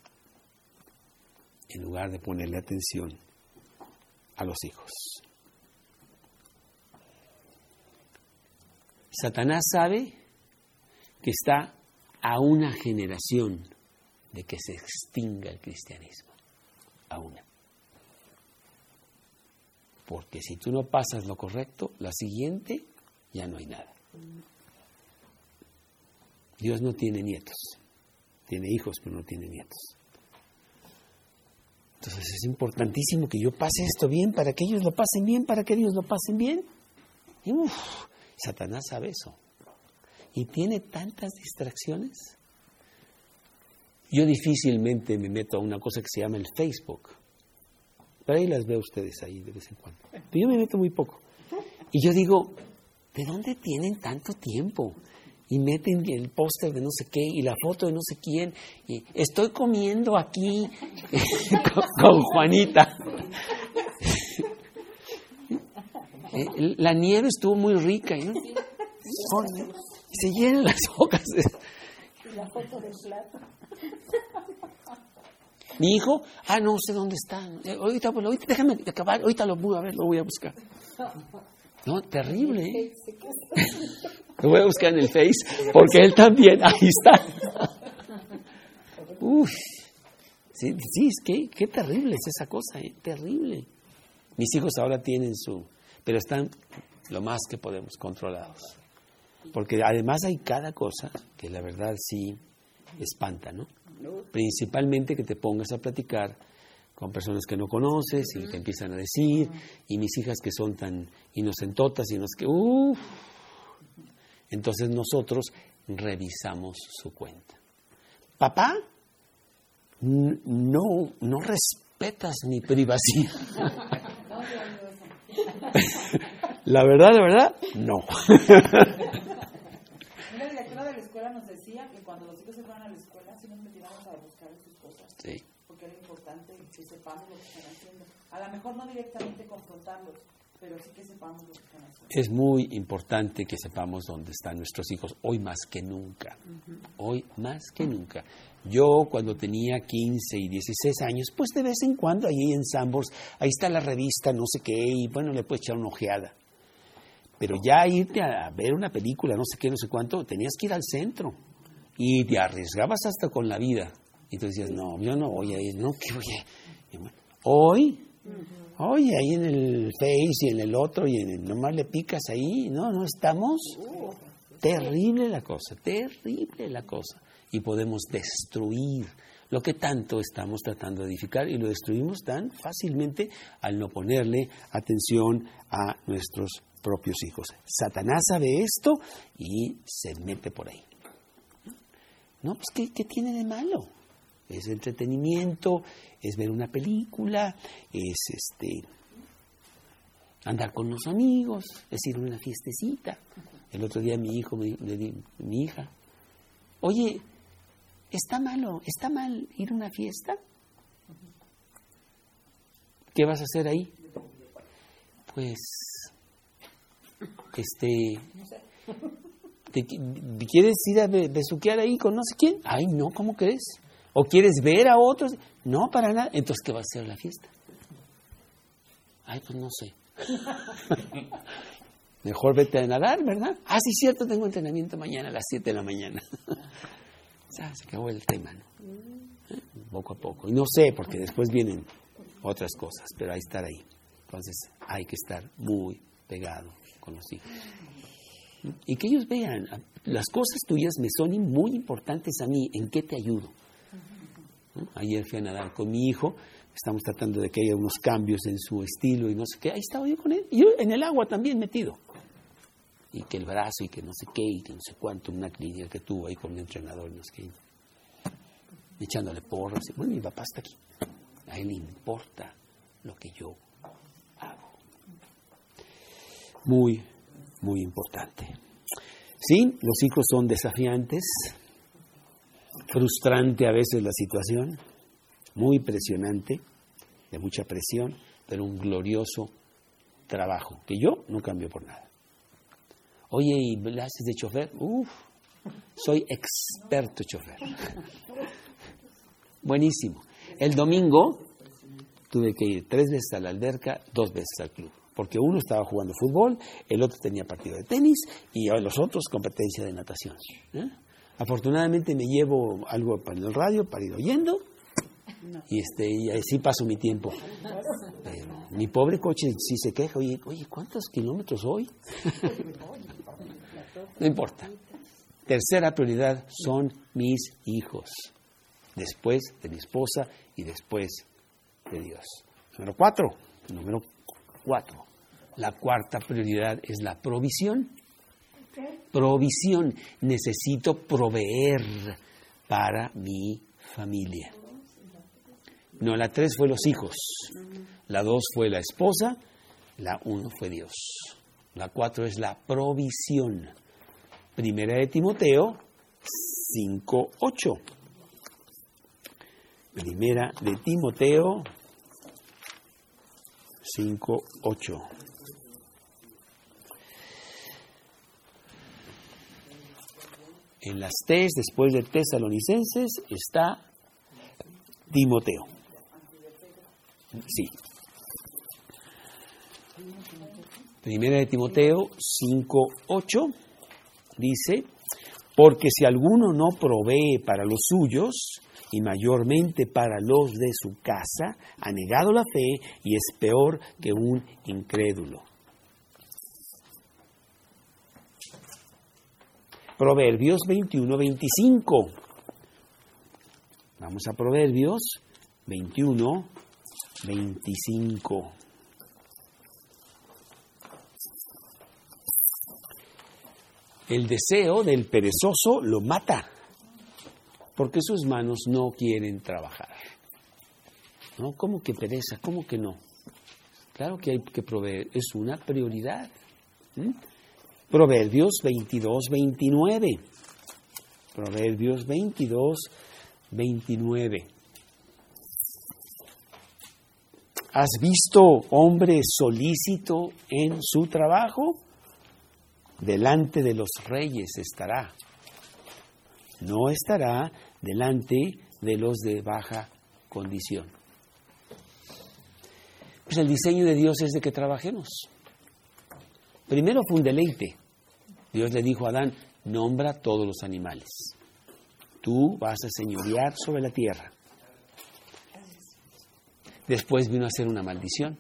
en lugar de ponerle atención a los hijos. Satanás sabe que está a una generación de que se extinga el cristianismo, a una. Porque si tú no pasas lo correcto, la siguiente ya no hay nada. Dios no tiene nietos. Tiene hijos, pero no tiene nietos. Entonces es importantísimo que yo pase esto bien para que ellos lo pasen bien, para que ellos lo pasen bien. Satanás sabe eso. Y tiene tantas distracciones. Yo difícilmente me meto a una cosa que se llama el Facebook. Pero ahí las veo ustedes ahí de vez en cuando. Pero yo me meto muy poco. Y yo digo, ¿de dónde tienen tanto tiempo? Y meten el póster de no sé qué y la foto de no sé quién. Y estoy comiendo aquí con, con Juanita. Eh, la nieve estuvo muy rica. ¿no? Se llenan las bocas. Y la foto del plato. Mi hijo, ah, no sé dónde está. Eh, Ahorita, ahorita déjame acabar, ahorita lo voy a ver, lo voy a buscar. No, terrible. ¿eh? Lo voy a buscar en el Face, porque él también, ahí está. Uf, sí, sí es que, qué terrible es esa cosa, ¿eh? terrible. Mis hijos ahora tienen su, pero están lo más que podemos controlados. Porque además hay cada cosa que la verdad sí espanta, ¿no? Principalmente que te pongas a platicar con personas que no conoces y te empiezan a decir, y mis hijas que son tan inocentotas y nos que, uff. Entonces nosotros revisamos su cuenta. papá, no, no respetas mi privacidad. La verdad, de verdad, no. Una directora de la escuela nos decía que cuando los hijos se fueran a la escuela, sí nos metiéramos a buscar sus cosas, Sí. porque era importante que sepamos lo que están haciendo. A lo mejor no directamente confrontarlos, pero sí que sepamos lo que están. Es muy importante que sepamos dónde están nuestros hijos, hoy más que nunca. Hoy más que nunca. Yo cuando tenía 15 y 16 años, pues de vez en cuando ahí en Sambors, ahí está la revista, no sé qué, y bueno, le puedes echar una ojeada. Pero ya irte a ver una película, no sé qué, no sé cuánto, tenías que ir al centro. Y te arriesgabas hasta con la vida. Y tú decías, no, yo no voy a ir, no, que voy a bueno, Hoy, hoy ahí en el Face y en el otro, y en el- nomás le picas ahí, no, no estamos. Terrible la cosa, terrible la cosa. Y podemos destruir lo que tanto estamos tratando de edificar y lo destruimos tan fácilmente al no ponerle atención a nuestros propios hijos. Satanás sabe esto y se mete por ahí. No, pues ¿qué, qué tiene de malo? Es entretenimiento, es ver una película, es este andar con los amigos, es ir a una fiestecita. El otro día mi hijo, me- le di- mi hija, oye, está malo, está mal ir a una fiesta. ¿Qué vas a hacer ahí? Pues, este, ¿te, qui- te quieres ir a be- besuquear ahí con no sé quién? Ay, no, ¿cómo crees? ¿O quieres ver a otros? No, para nada. Entonces, ¿qué va a ser la fiesta? Ay, pues no sé. Mejor vete a nadar, ¿verdad? Ah, sí, cierto, tengo entrenamiento mañana a las 7 de la mañana. Ya, se acabó el tema, ¿no? ¿Eh? Poco a poco. Y no sé, porque después vienen otras cosas, pero hay que estar ahí. Entonces, hay que estar muy pegado con los hijos. Y que ellos vean, ah, las cosas tuyas me son muy importantes a mí, ¿en qué te ayudo? Ayer fui a nadar con mi hijo, estamos tratando de que haya unos cambios en su estilo y no sé qué. Ahí estaba yo con él, y yo en el agua también metido. Y que el brazo y que no sé qué, y que no sé cuánto, una clínica que tuvo ahí con mi entrenador, y no sé qué. Echándole porras. Bueno, mi papá está aquí. A él le importa lo que yo hago. Muy, muy importante. Sí, los hijos son desafiantes, frustrante a veces la situación, muy presionante, de mucha presión, pero un glorioso trabajo que yo no cambio por nada. Oye, ¿y haces de chofer? Uf, soy experto chofer. Buenísimo. El domingo tuve que ir tres veces a la alberca, dos veces al club. Porque uno estaba jugando fútbol, el otro tenía partido de tenis y los otros competencia de natación. ¿eh? Afortunadamente me llevo algo para el radio para ir oyendo y, este, y así paso mi tiempo. Mi pobre coche sí se queja, oye, oye ¿cuántos kilómetros hoy? no importa. Tercera prioridad son mis hijos, después de mi esposa y después de Dios. Número cuatro, número cuatro. La cuarta prioridad es la provisión. Provisión. Necesito proveer para mi familia. No, la tres fue los hijos. La dos fue la esposa. La uno fue Dios. La cuatro es la provisión. Primera de Timoteo 5.8. Primera de Timoteo 5.8. En las T's, después de Tesalonicenses, está Timoteo. Sí. Primera de Timoteo 5.8 dice, porque si alguno no provee para los suyos, y mayormente para los de su casa, ha negado la fe y es peor que un incrédulo. Proverbios 21, 25. Vamos a Proverbios 21, 25. El deseo del perezoso lo mata, porque sus manos no quieren trabajar. ¿No? ¿Cómo que pereza? ¿Cómo que no? Claro que hay que proveer, es una prioridad. Proverbios 22, 29. Proverbios 22, 29. ¿Has visto hombre solícito en su trabajo? Delante de los reyes estará. No estará delante de los de baja condición. Pues el diseño de Dios es de que trabajemos. Primero fue un deleite. Dios le dijo a Adán, nombra todos los animales. Tú vas a señorear sobre la tierra. Después vino a ser una maldición.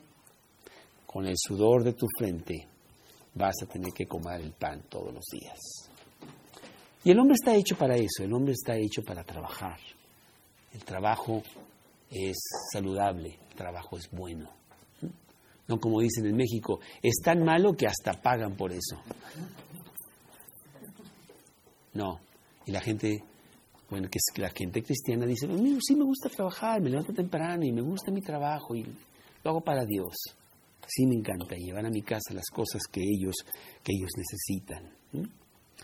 Con el sudor de tu frente vas a tener que comer el pan todos los días. Y el hombre está hecho para eso, el hombre está hecho para trabajar. El trabajo es saludable, el trabajo es bueno. No como dicen en México, es tan malo que hasta pagan por eso. No, y la gente, bueno, que la gente cristiana dice, sí me gusta trabajar, me levanto temprano y me gusta mi trabajo y lo hago para Dios. Sí me encanta llevar a mi casa las cosas que ellos, que ellos necesitan.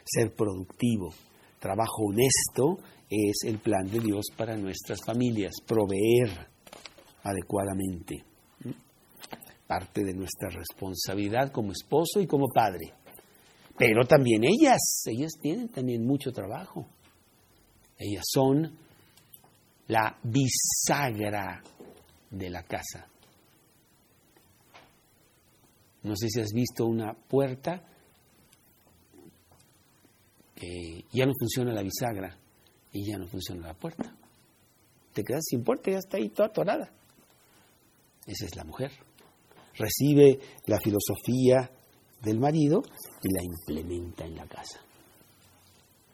Ser productivo, trabajo honesto es el plan de Dios para nuestras familias, proveer adecuadamente. Parte de nuestra responsabilidad como esposo y como padre. Pero también ellas, ellas tienen también mucho trabajo. Ellas son la bisagra de la casa. No sé si has visto una puerta que ya no funciona la bisagra y ya no funciona la puerta. Te quedas sin puerta ya está ahí toda atorada. Esa es la mujer. Recibe la filosofía del marido y la implementa en la casa.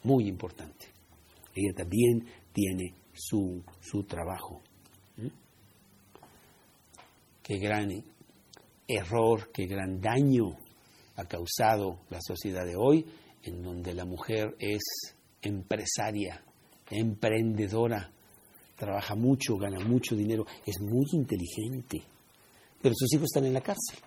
Muy importante. Ella también tiene su, su trabajo. ¿Mm? Qué gran error, qué gran daño ha causado la sociedad de hoy, en donde la mujer es empresaria, emprendedora, trabaja mucho, gana mucho dinero, es muy inteligente, pero sus hijos están en la cárcel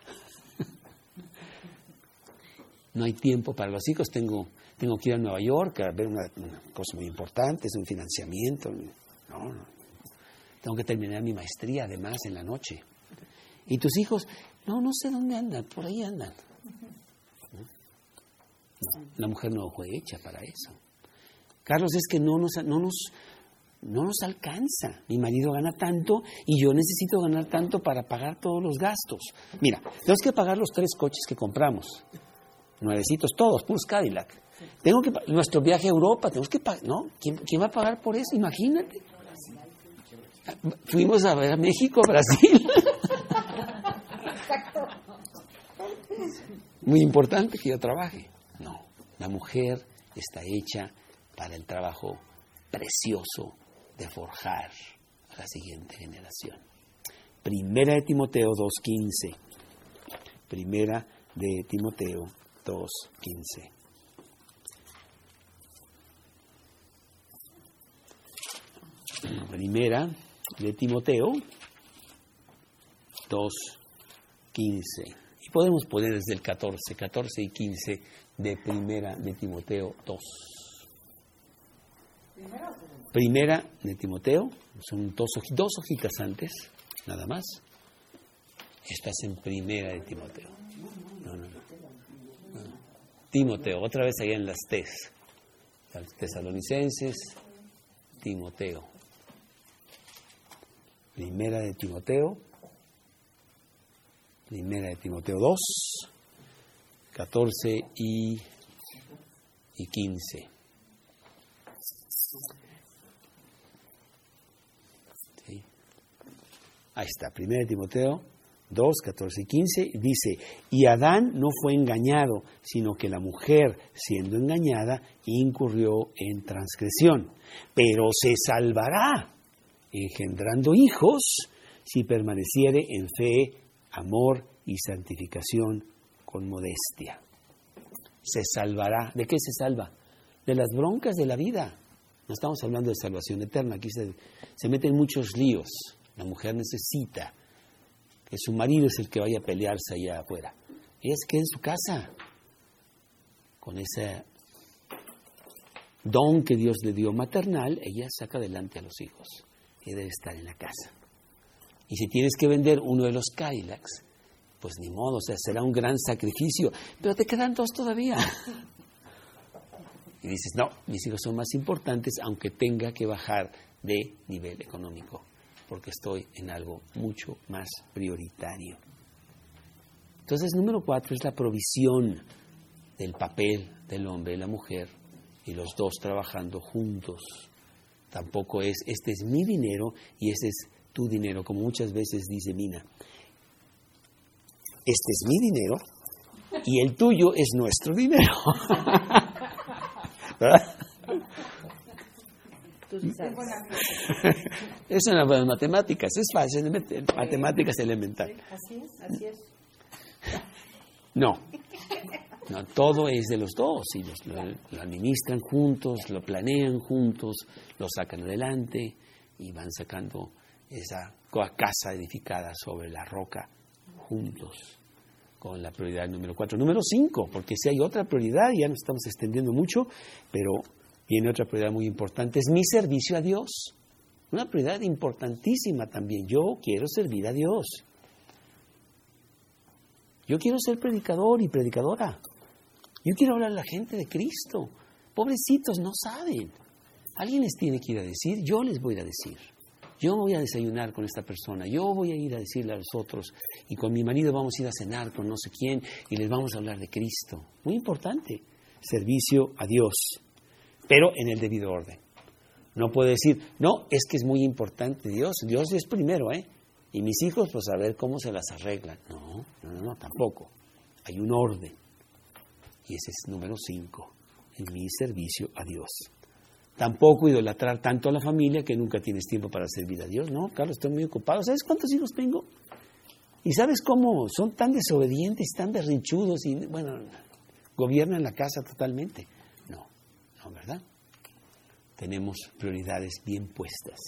no hay tiempo para los hijos, tengo, tengo que ir a Nueva York a ver una, cosa muy importante, es un financiamiento. No, no. Tengo que terminar mi maestría además en la noche. Y tus hijos, no, no sé dónde andan, por ahí andan. la mujer no fue hecha para eso. Carlos, es que no nos, no nos, no nos alcanza. Mi marido gana tanto y yo necesito ganar tanto para pagar todos los gastos. Mira, tenemos que pagar los tres coches que compramos nuevecitos todos, puros Cadillac. Tengo que nuestro viaje a Europa, tenemos que pagar, ¿no? ¿Quién, va a pagar por eso? Imagínate. Fuimos a ver a México, Brasil. Muy importante que yo trabaje. No, la mujer está hecha para el trabajo precioso de forjar a la siguiente generación. Primera de Timoteo 2.15. Primera de Timoteo 2.15. Primera de Timoteo 2.15. Y podemos poner desde el 14, 14 y 15 de Primera de Timoteo 2. Primera de Timoteo, son dos, dos hojitas antes, nada más. Estás en Primera de Timoteo. No, no, no. Timoteo, otra vez allá en las tes, tesalonicenses, Timoteo. Primera de Timoteo, primera de Timoteo 2, 14 y, y 15. Ahí está, primera de Timoteo 2, 14 y 15, dice, y Adán no fue engañado, sino que la mujer, siendo engañada, incurrió en transgresión, pero se salvará, engendrando hijos, si permaneciere en fe, amor y santificación con modestia. Se salvará. ¿De qué se salva? De las broncas de la vida. No estamos hablando de salvación eterna, aquí se, se meten muchos líos. La mujer necesita que su marido es el que vaya a pelearse allá afuera. Ella se queda en su casa con ese don que Dios le dio maternal, ella saca adelante a los hijos. Y debe estar en la casa. Y si tienes que vender uno de los Cadillacs, pues ni modo, o sea, será un gran sacrificio, pero te quedan dos todavía. Y dices, no, mis hijos son más importantes, aunque tenga que bajar de nivel económico, porque estoy en algo mucho más prioritario. Entonces, número cuatro es la provisión del papel del hombre y la mujer, y los dos trabajando juntos. Tampoco es, este es mi dinero y este es tu dinero, como muchas veces dice Mina. Este es mi dinero y el tuyo es nuestro dinero. ¿Verdad? Es una buena matemáticas, es fácil, matemáticas elemental. Así es, así es. No, no, todo es de los dos, y los- lo, lo administran juntos, lo planean juntos, lo sacan adelante y van sacando esa casa edificada sobre la roca juntos, con la prioridad número cuatro. Número cinco, porque si hay otra prioridad, ya nos estamos extendiendo mucho, pero viene otra prioridad muy importante, es mi servicio a Dios. Una prioridad importantísima también. Yo quiero servir a Dios. Yo quiero ser predicador y predicadora. Yo quiero hablar a la gente de Cristo. Pobrecitos, no saben. Alguien les tiene que ir a decir, yo les voy a decir. Yo voy a desayunar con esta persona, yo voy a ir a decirle a los otros, y con mi marido vamos a ir a cenar con no sé quién, y les vamos a hablar de Cristo. Muy importante, servicio a Dios, pero en el debido orden. No puedo decir, no, es que es muy importante Dios, Dios es primero, ¿eh? Y mis hijos, pues a ver cómo se las arreglan. No, no, no, tampoco. Hay un orden. Y ese es número cinco, en mi servicio a Dios. Tampoco idolatrar tanto a la familia que nunca tienes tiempo para servir a Dios. No, Carlos, estoy muy ocupado. ¿Sabes cuántos hijos tengo? ¿Y sabes cómo son tan desobedientes, tan berrinchudos y, bueno, gobiernan la casa totalmente? ¿Verdad? Tenemos prioridades bien puestas.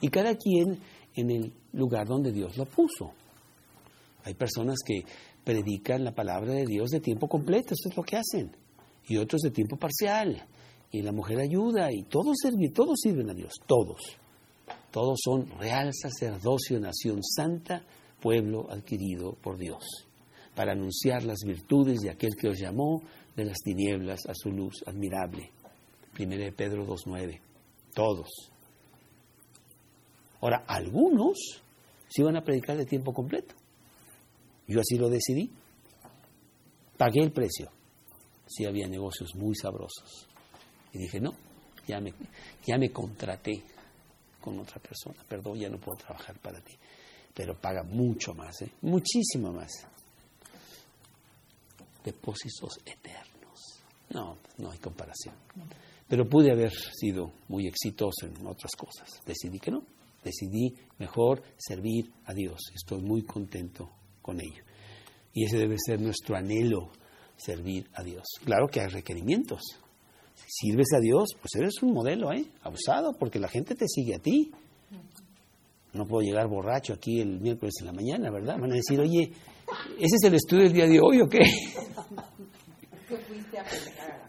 Y cada quien en el lugar donde Dios lo puso. Hay personas que predican la palabra de Dios de tiempo completo, eso es lo que hacen. Y otros de tiempo parcial. Y la mujer ayuda y todos sirven, todos sirven a Dios, todos. Todos son real sacerdocio, nación santa, pueblo adquirido por Dios, para anunciar las virtudes de aquel que os llamó de las tinieblas a su luz admirable. 1 de Pedro 2.9. Todos. Ahora, algunos sí van a predicar de tiempo completo. Yo así lo decidí. Pagué el precio. Sí había negocios muy sabrosos. Y dije, no, ya me, ya me contraté con otra persona. Perdón, ya no puedo trabajar para ti. Pero paga mucho más, ¿eh? muchísimo más. Depósitos eternos. No, no hay comparación. Pero pude haber sido muy exitoso en otras cosas. Decidí que no. Decidí mejor servir a Dios. Estoy muy contento con ello. Y ese debe ser nuestro anhelo, servir a Dios. Claro que hay requerimientos. Si sirves a Dios, pues eres un modelo, ¿eh? Abusado, porque la gente te sigue a ti. No puedo llegar borracho aquí el miércoles en la mañana, ¿verdad? Van a decir, oye, ¿ese es el estudio del día de hoy o qué?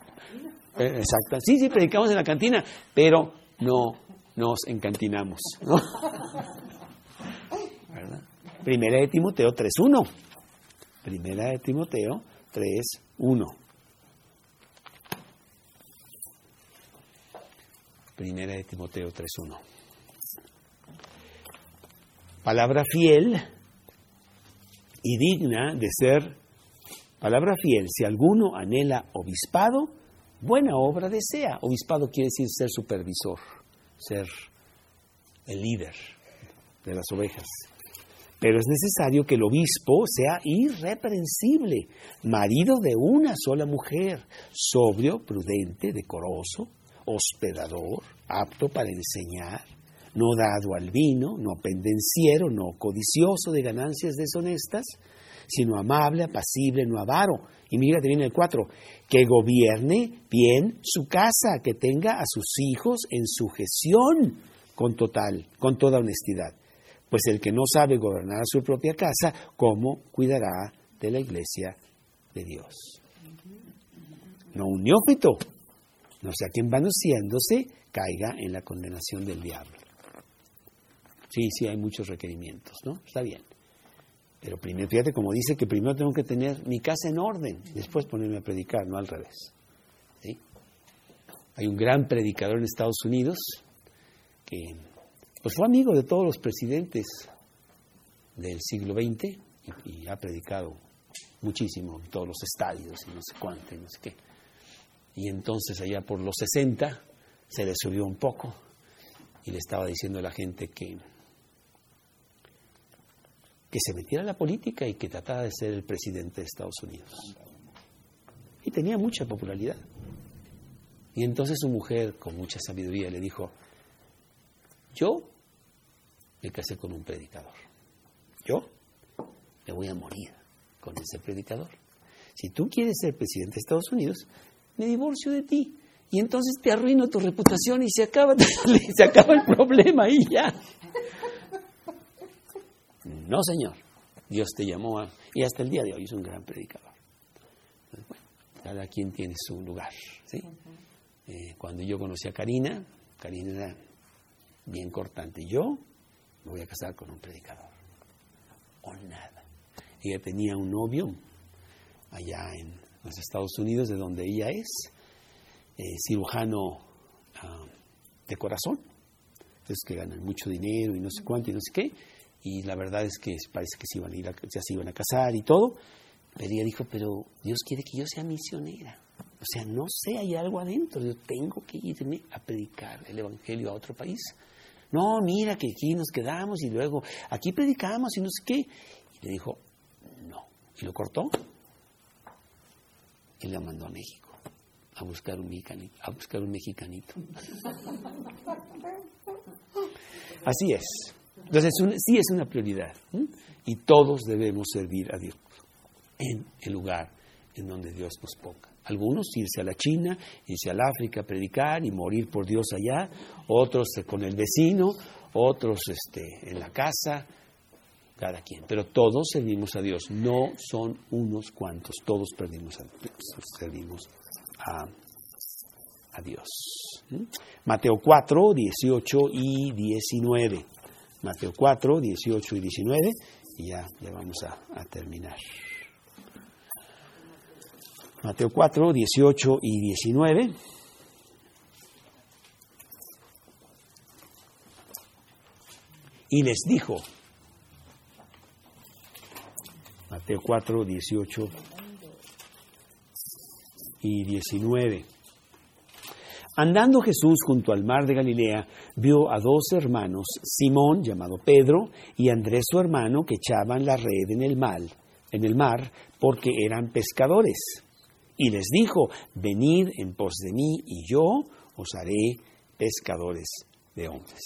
Exacto. Sí, sí, predicamos en la cantina, pero no nos encantinamos. ¿no? ¿Verdad? Primera de Timoteo 3.1. Primera de Timoteo 3.1. Primera de Timoteo 3.1. Palabra fiel y digna de ser palabra fiel. Si alguno anhela obispado, buena obra desea. Obispado quiere decir ser supervisor, ser el líder de las ovejas. Pero es necesario que el obispo sea irreprensible, marido de una sola mujer, sobrio, prudente, decoroso, hospedador, apto para enseñar, no dado al vino, no pendenciero, no codicioso de ganancias deshonestas, sino amable, apacible, no avaro. Y mira, te viene el 4, que gobierne bien su casa, que tenga a sus hijos en sujeción con total, con toda honestidad. Pues el que no sabe gobernar su propia casa, ¿cómo cuidará de la iglesia de Dios? No un neófito, no sea quien manoseándose caiga en la condenación del diablo. Sí, sí, hay muchos requerimientos, ¿no? Está bien. Pero primero, fíjate como dice que primero tengo que tener mi casa en orden, después ponerme a predicar, no al revés. Hay un gran predicador en Estados Unidos que pues fue amigo de todos los presidentes del siglo XX y, y ha predicado muchísimo en todos los estadios y no sé cuánto y no sé qué. Y entonces allá por los 60 se le subió un poco y le estaba diciendo a la gente que, que se metiera a la política y que tratara de ser el presidente de Estados Unidos. Y tenía mucha popularidad. Y entonces su mujer, con mucha sabiduría, le dijo, yo me casé con un predicador. Yo me voy a morir con ese predicador. Si tú quieres ser presidente de Estados Unidos, me divorcio de ti. Y entonces te arruino tu reputación y se acaba, se acaba el problema y ya. No, Señor. Dios te llamó a, y hasta el día de hoy es un gran predicador. Entonces, bueno, cada quien tiene su lugar. ¿sí? Eh, cuando yo conocí a Karina, Karina era bien cortante. Yo me voy a casar con un predicador. O nada. Ella tenía un novio allá en los Estados Unidos, de donde ella es, eh, cirujano ah, de corazón. Entonces que ganan mucho dinero y no sé cuánto y no sé qué. Y la verdad es que parece que se iban a ir a, ya se iban a casar y todo. Pero ella dijo, pero Dios quiere que yo sea misionera. O sea, no sé, hay algo adentro. Yo tengo que irme a predicar el Evangelio a otro país. No, mira que aquí nos quedamos y luego aquí predicamos y no sé qué. Y le dijo, no. Y lo cortó y la mandó a México a buscar un mexicanito. A buscar un mexicanito. Así es. Entonces, sí es una prioridad. Y todos debemos servir a Dios en el lugar en donde Dios nos ponga. Algunos irse a la China, irse al África a predicar y morir por Dios allá, otros con el vecino, otros este, en la casa, cada quien. Pero todos servimos a Dios, no son unos cuantos, todos perdimos a, servimos a, Dios. Mateo 4, 18 y 19. Mateo 4, 18 y 19, y ya, ya vamos a, a terminar. Mateo 4, 18 y 19. Y les dijo, Mateo 4, 18 y 19. Andando Jesús junto al mar de Galilea, vio a dos hermanos, Simón, llamado Pedro, y Andrés su hermano, que echaban la red en el mar, en el mar, porque eran pescadores. Y les dijo, venid en pos de mí, y yo os haré pescadores de hombres.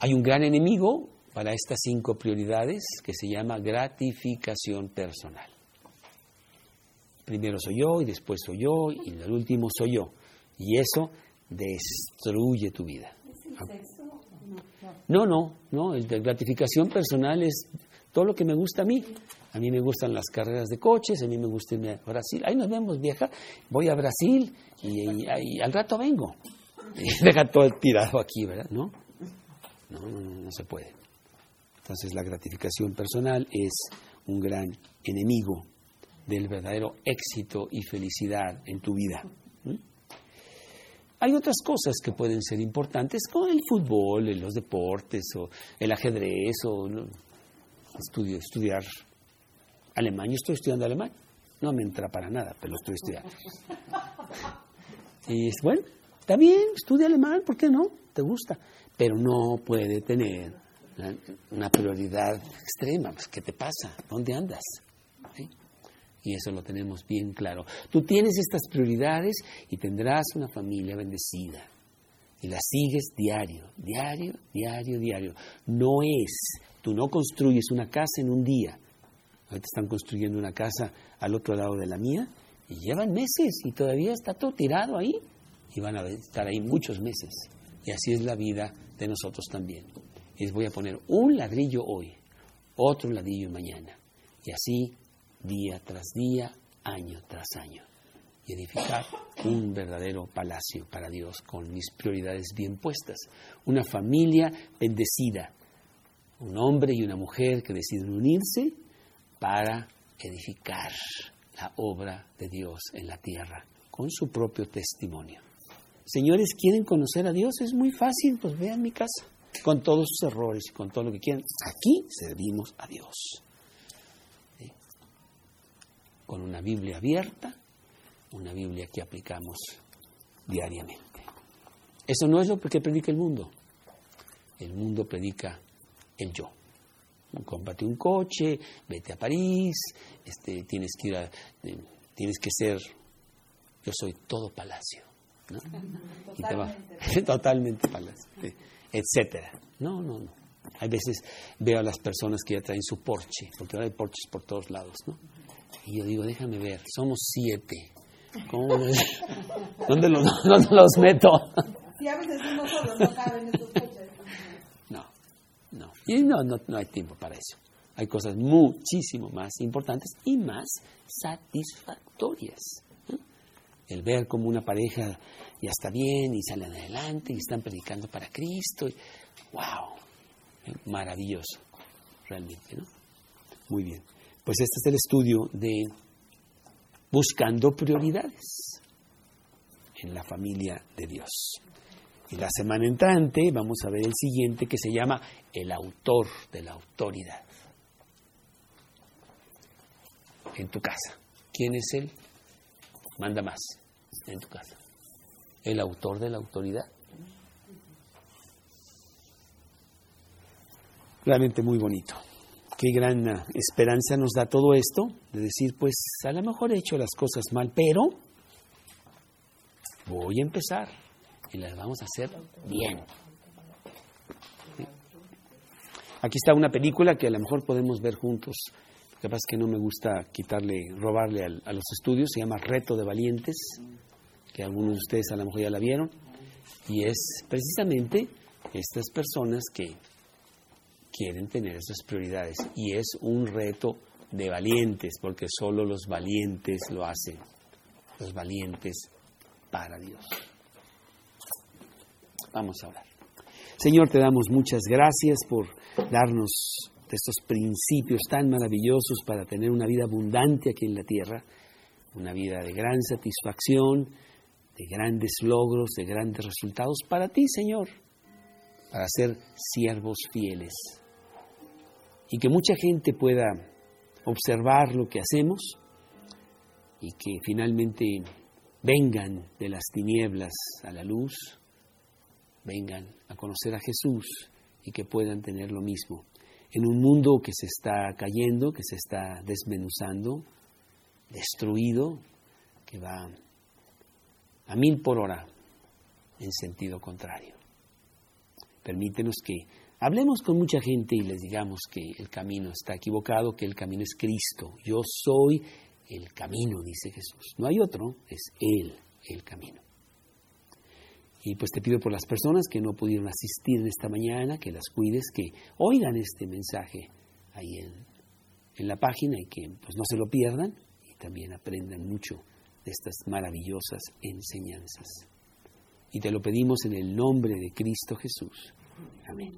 Hay un gran enemigo para estas cinco prioridades que se llama gratificación personal. Primero soy yo y después soy yo y el último soy yo. Y eso destruye tu vida. No, no, no. La gratificación personal es todo lo que me gusta a mí. A mí me gustan las carreras de coches, a mí me gusta irme a Brasil. Ahí nos vemos, vieja. Voy a Brasil y, y- y al rato vengo. Y deja todo tirado aquí, ¿verdad? ¿No? No, no, no, no se puede. Entonces la gratificación personal es un gran enemigo del verdadero éxito y felicidad en tu vida. Hay otras cosas que pueden ser importantes, como el fútbol, los deportes, o el ajedrez, o estudio, estudiar alemán. Yo estoy estudiando alemán. No me entra para nada, pero lo estoy estudiando. Y bueno, está bien, estudia alemán, ¿por qué no? ¿Te gusta? Pero no puede tener una prioridad extrema. Pues, ¿Qué te pasa? ¿Dónde andas? Y eso lo tenemos bien claro. Tú tienes estas prioridades y tendrás una familia bendecida. y la sigues diario, diario, diario, diario. No es, tú no construyes una casa en un día. Ahorita están construyendo una casa al otro lado de la mía y llevan meses y todavía está todo tirado ahí y van a estar ahí muchos meses. Y así es la vida de nosotros también. Les voy a poner un ladrillo hoy, otro ladrillo mañana. Y así día tras día, año tras año y edificar un verdadero palacio para Dios con mis prioridades bien puestas. Una familia bendecida, un hombre y una mujer que deciden unirse para edificar la obra de Dios en la tierra con su propio testimonio. Señores, ¿quieren conocer a Dios? Es muy fácil, pues vean mi casa, con todos sus errores y con todo lo que quieran. Aquí servimos a Dios. Con una Biblia abierta, una Biblia que aplicamos diariamente. Eso no es lo que predica el mundo. El mundo predica el yo. Cómprate un coche, vete a París, este, tienes que ir a, eh, tienes que ser, yo soy todo palacio, ¿no? Totalmente, totalmente palacio, etcétera. No, no, no. Hay veces veo a las personas que ya traen su porche, porque ahora hay porches por todos lados, ¿no? Y yo digo, déjame ver, somos siete, ¿Cómo ¿Dónde los, ¿Dónde los meto? Si a veces uno solo no cabe en estos coches. No, no. Y no, no, no hay tiempo para eso. Hay cosas muchísimo más importantes y más satisfactorias. El ver como una pareja ya está bien y salen adelante y están predicando para Cristo. Y, ¡Wow! Maravilloso, realmente, ¿no? Muy bien. Pues este es el estudio de buscando prioridades en la familia de Dios. Y la semana entrante vamos a ver el siguiente que se llama el autor de la autoridad. En tu casa. ¿Quién es él? Manda más en tu casa. El autor de la autoridad. Realmente muy bonito qué gran esperanza nos da todo esto, de decir, pues a lo mejor he hecho las cosas mal, pero voy a empezar y las vamos a hacer bien. Aquí está una película que a lo mejor podemos ver juntos. Lo que no me gusta quitarle, robarle a los estudios. Se llama Reto de Valientes, que algunos de ustedes a lo mejor ya la vieron. Y es precisamente estas personas que quieren tener esas prioridades. Y es un reto de valientes, porque solo los valientes lo hacen. Los valientes para Dios. Vamos a hablar. Señor, te damos muchas gracias por darnos estos principios tan maravillosos para tener una vida abundante aquí en la tierra, una vida de gran satisfacción, de grandes logros, de grandes resultados para ti, Señor, para ser siervos fieles y que mucha gente pueda observar lo que hacemos y que finalmente vengan de las tinieblas a la luz, vengan a conocer a Jesús y que puedan tener lo mismo. En un mundo que se está cayendo, que se está desmenuzando, destruido, que va a mil por hora en sentido contrario. Permítenos que Hablemos con mucha gente y les digamos que el camino está equivocado, que el camino es Cristo. Yo soy el camino, dice Jesús. No hay otro, es Él el camino. Y pues te pido por las personas que no pudieron asistir en esta mañana, que las cuides, que oigan este mensaje ahí en, en la página y que pues no se lo pierdan y también aprendan mucho de estas maravillosas enseñanzas. Y te lo pedimos en el nombre de Cristo Jesús. Amén.